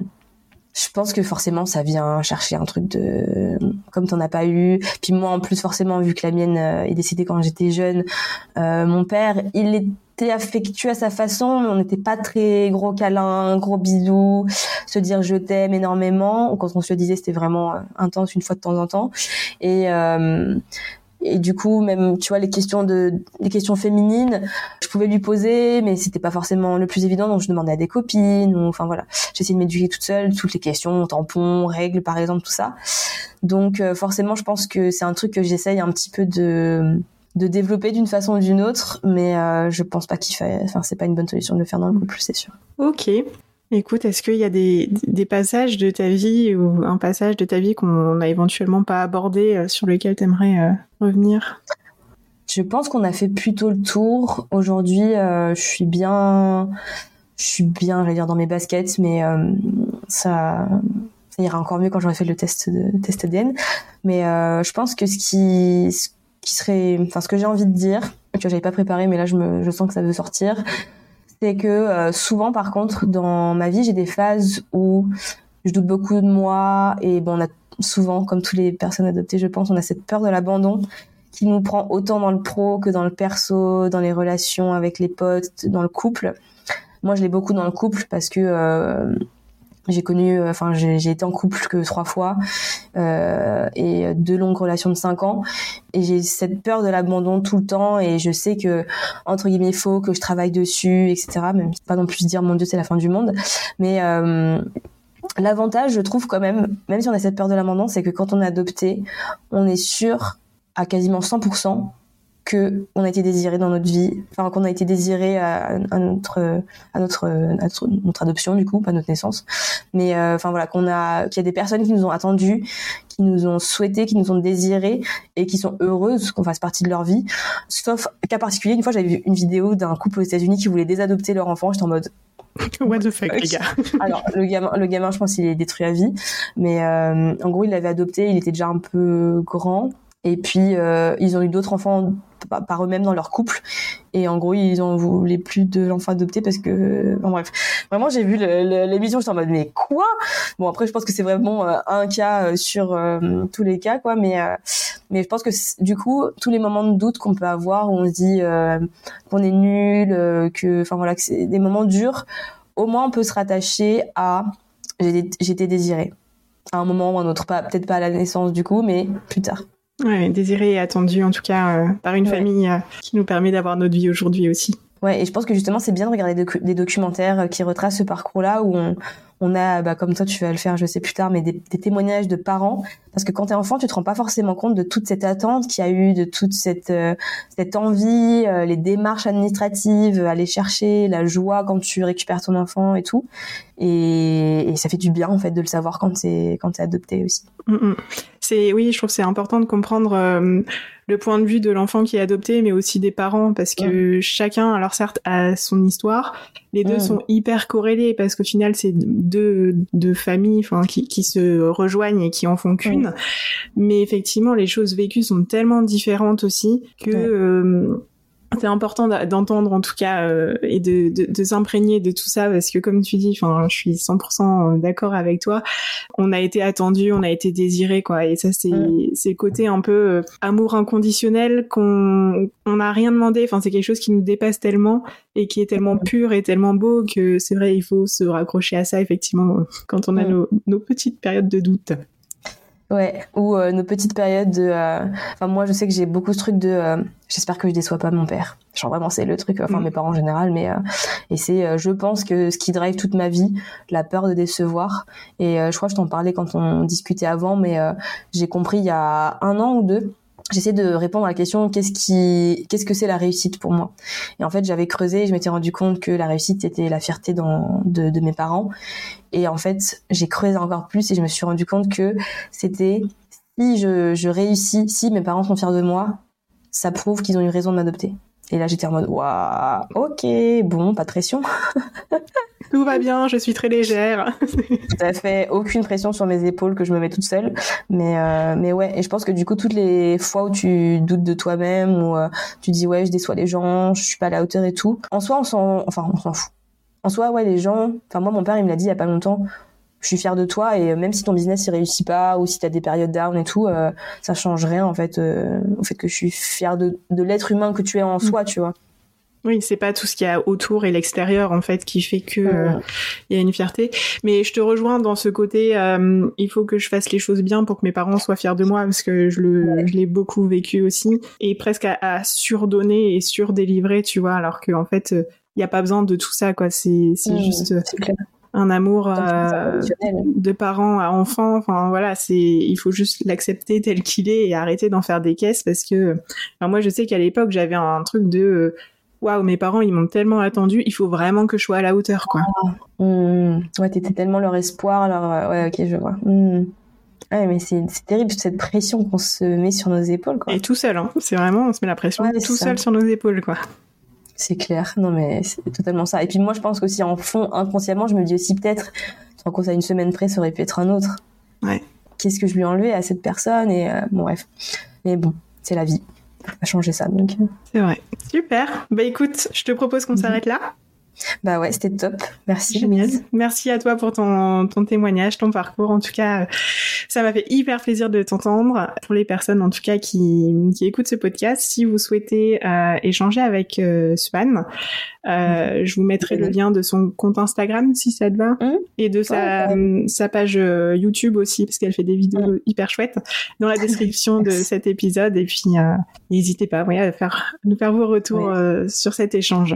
je pense que forcément ça vient chercher un truc de comme t'en as pas eu puis moi en plus forcément vu que la mienne est décédée quand j'étais jeune mon père il était affectueux à sa façon mais on n'était pas très gros câlin gros bisous se dire je t'aime énormément. Quand on se le disait c'était vraiment euh, intense une fois de temps en temps. Et euh, et du coup même tu vois les questions de les questions féminines je pouvais lui poser mais c'était pas forcément le plus évident. Donc je demandais à des copines ou enfin voilà. J'essayais de m'éduquer toute seule toutes les questions tampons règles par exemple tout ça. Donc euh, forcément je pense que c'est un truc que j'essaye un petit peu de de développer d'une façon ou d'une autre mais euh, je pense pas qu'il fait enfin c'est pas une bonne solution de le faire dans le couple c'est sûr ok Écoute, est-ce qu'il y a des, des, passages de ta vie ou un passage de ta vie qu'on n'a éventuellement pas abordé euh, sur lequel tu aimerais euh, revenir? Je pense qu'on a fait plutôt le tour. Aujourd'hui, euh, je suis bien, je suis bien, j'allais dire dans mes baskets, mais ça, ça ira encore mieux quand j'aurai fait le test de test ADN. Mais je pense que ce qui, ce qui serait, enfin, ce que j'ai envie de dire, que j'avais pas préparé, mais là je me, je sens que ça veut sortir c'est que euh, souvent par contre dans ma vie j'ai des phases où je doute beaucoup de moi et bon on a souvent comme toutes les personnes adoptées je pense on a cette peur de l'abandon qui nous prend autant dans le pro que dans le perso dans les relations avec les potes dans le couple. Moi je l'ai beaucoup dans le couple parce que euh, j'ai connu, euh, enfin j'ai été en couple que trois fois euh, et deux longues relations de cinq ans. Et j'ai cette peur de l'abandon tout le temps et je sais que entre guillemets il faut que je travaille dessus, etc. Même pas non plus dire mon Dieu c'est la fin du monde, mais euh, L'avantage, je trouve quand même, même si on a cette peur de l'abandon, c'est que quand on est adopté, on est sûr à quasiment 100% que on a été désiré dans notre vie, enfin qu'on a été désiré à, à, notre à notre à notre adoption du coup, pas notre naissance, mais euh, enfin voilà qu'on a qu'il y a des personnes qui nous ont attendu, qui nous ont souhaité, qui nous ont désiré et qui sont heureuses qu'on fasse partie de leur vie. Sauf cas particulier, une fois j'avais vu une vidéo d'un couple aux États-Unis qui voulait désadopter leur enfant, j'étais en mode What the fuck, les gars? Alors le gamin, le gamin, je pense qu'il est détruit à vie, mais euh, en gros il l'avait adopté, il était déjà un peu grand. Et puis euh, ils ont eu d'autres enfants par eux-mêmes dans leur couple. Et en gros ils ont voulu plus de l'enfant adopté parce que bon bref. Vraiment j'ai vu l'émission j'étais en mode mais quoi? Bon après je pense que c'est vraiment euh, un cas euh, sur euh, tous les cas quoi mais mais je pense que du coup tous les moments de doute qu'on peut avoir où on se dit qu'on est nul que enfin voilà c'est des moments durs au moins on peut se rattacher à j'étais désirée. À un moment ou un autre. Pas peut-être pas à la naissance du coup mais plus tard Ouais, désiré et attendu en tout cas euh, par une ouais. famille euh, qui nous permet d'avoir notre vie aujourd'hui aussi. Ouais, et je pense que justement c'est bien de regarder des, documentaires euh, qui retracent ce parcours-là où on, a, bah, comme toi tu vas le faire, je sais plus tard, mais des, témoignages de parents. Parce que quand t'es enfant, tu te rends pas forcément compte de toute cette attente qu'il y a eu, de toute cette euh, cette envie, euh, les démarches administratives, aller chercher la joie quand tu récupères ton enfant et tout. Et, ça fait du bien en fait de le savoir quand c'est quand t'es adopté aussi. Mm -mm. C'est oui, je trouve c'est important de comprendre euh, le point de vue de l'enfant qui est adopté, mais aussi des parents, parce que ouais. chacun, alors certes, a son histoire. Les deux sont hyper corrélés parce qu'au final, c'est deux, deux familles, enfin, qui, qui se rejoignent et qui en font qu'une. Mais effectivement, les choses vécues sont tellement différentes aussi que, euh, c'est important d'entendre en tout cas euh, et de, de, de s'imprégner de tout ça parce que comme tu dis, enfin, je suis 100% d'accord avec toi. On a été attendu, on a été désiré, quoi. Et ça, c'est c'est côté un peu euh, amour inconditionnel qu'on on n'a rien demandé. Enfin, c'est quelque chose qui nous dépasse tellement et qui est tellement pur et tellement beau que c'est vrai, il faut se raccrocher à ça effectivement quand on a nos, nos petites périodes de doute. Ouais, ou euh, nos petites périodes de. Euh, enfin, moi, je sais que j'ai beaucoup ce truc de. Euh, j'espère que je déçois pas mon père. Genre vraiment, c'est le truc. Enfin, mm. mes parents en général, mais et c'est. je pense que ce qui drive toute ma vie, la peur de décevoir. Et je crois que je t'en parlais quand on discutait avant, mais j'ai compris il y a un an ou deux j'essaie de répondre à la question qu'est-ce qui qu'est-ce que c'est la réussite pour moi? Et en fait j'avais creusé et je m'étais rendu compte que la réussite était la fierté de, mes parents. Et en fait j'ai creusé encore plus et je me suis rendu compte que c'était si je réussis si mes parents sont fiers de moi ça prouve qu'ils ont eu raison de m'adopter. Et là, j'étais en mode, waouh, ok, bon, pas de pression. Tout va bien, je suis très légère. Tout à fait, aucune pression sur mes épaules que je me mets toute seule. Mais, euh, mais ouais, et je pense que du coup, toutes les fois où tu doutes de toi-même, ou euh, tu dis, ouais, je déçois les gens, je suis pas à la hauteur et tout, en soi, on s'en, enfin, on s'en fout. En soi, ouais, les gens, enfin, moi, mon père, il me l'a dit il y a pas longtemps, je suis fière de toi et même si ton business il réussit pas ou si tu as des périodes down et tout euh, ça change rien en fait euh, au fait que je suis fière de, de l'être humain que tu es en soi mm. tu vois oui, c'est pas tout ce qu'il y a autour et l'extérieur en fait qui fait que euh, il y a une fierté. Mais je te rejoins dans ce côté. Euh, il faut que je fasse les choses bien pour que mes parents soient fiers de moi parce que je le, je l'ai beaucoup vécu aussi et presque à, à surdonner et surdélivrer, tu vois. Alors qu'en en fait, il n'y a pas besoin de tout ça quoi. C'est c'est mm, juste un amour euh, de parents à enfants. Enfin voilà, c'est il faut juste l'accepter tel qu'il est et arrêter d'en faire des caisses parce que moi je sais qu'à l'époque j'avais un truc de euh, waouh mes parents ils m'ont tellement attendu, il faut vraiment que je sois à la hauteur quoi. Ah, mmh. Ouais, t'étais tellement leur espoir, leur euh, ouais ok je vois. Mmh. Ouais, mais c'est terrible cette pression qu'on se met sur nos épaules quoi. Et tout seul hein, c'est vraiment on se met la pression tout seul sur nos épaules quoi. C'est clair. Non, mais c'est totalement ça. Et puis moi, je pense qu'aussi en fond, inconsciemment, je me dis aussi peut-être, tu compte à une semaine près, ça aurait pu être un autre. Ouais. Qu'est-ce que je lui ai enlevé à cette personne Et euh, bon, bref. Mais bon, c'est la vie. On va changer ça, donc. C'est vrai. Super. Bah écoute, je te propose qu'on mhm. s'arrête là. Bah ouais, c'était top. Merci Merci à toi pour ton, ton témoignage, ton parcours. En tout cas, ça m'a fait hyper plaisir de t'entendre. Pour les personnes, en tout cas, qui, qui écoutent ce podcast, si vous souhaitez euh, échanger avec euh, Swan, euh, mhm. je vous mettrai le lien de son compte Instagram si ça te va, mhm. et de sa, sa page euh, YouTube aussi, parce qu'elle fait des vidéos hyper chouettes dans la description de cet épisode. Et puis, n'hésitez pas, à faire, nous faire vos retours sur cet échange.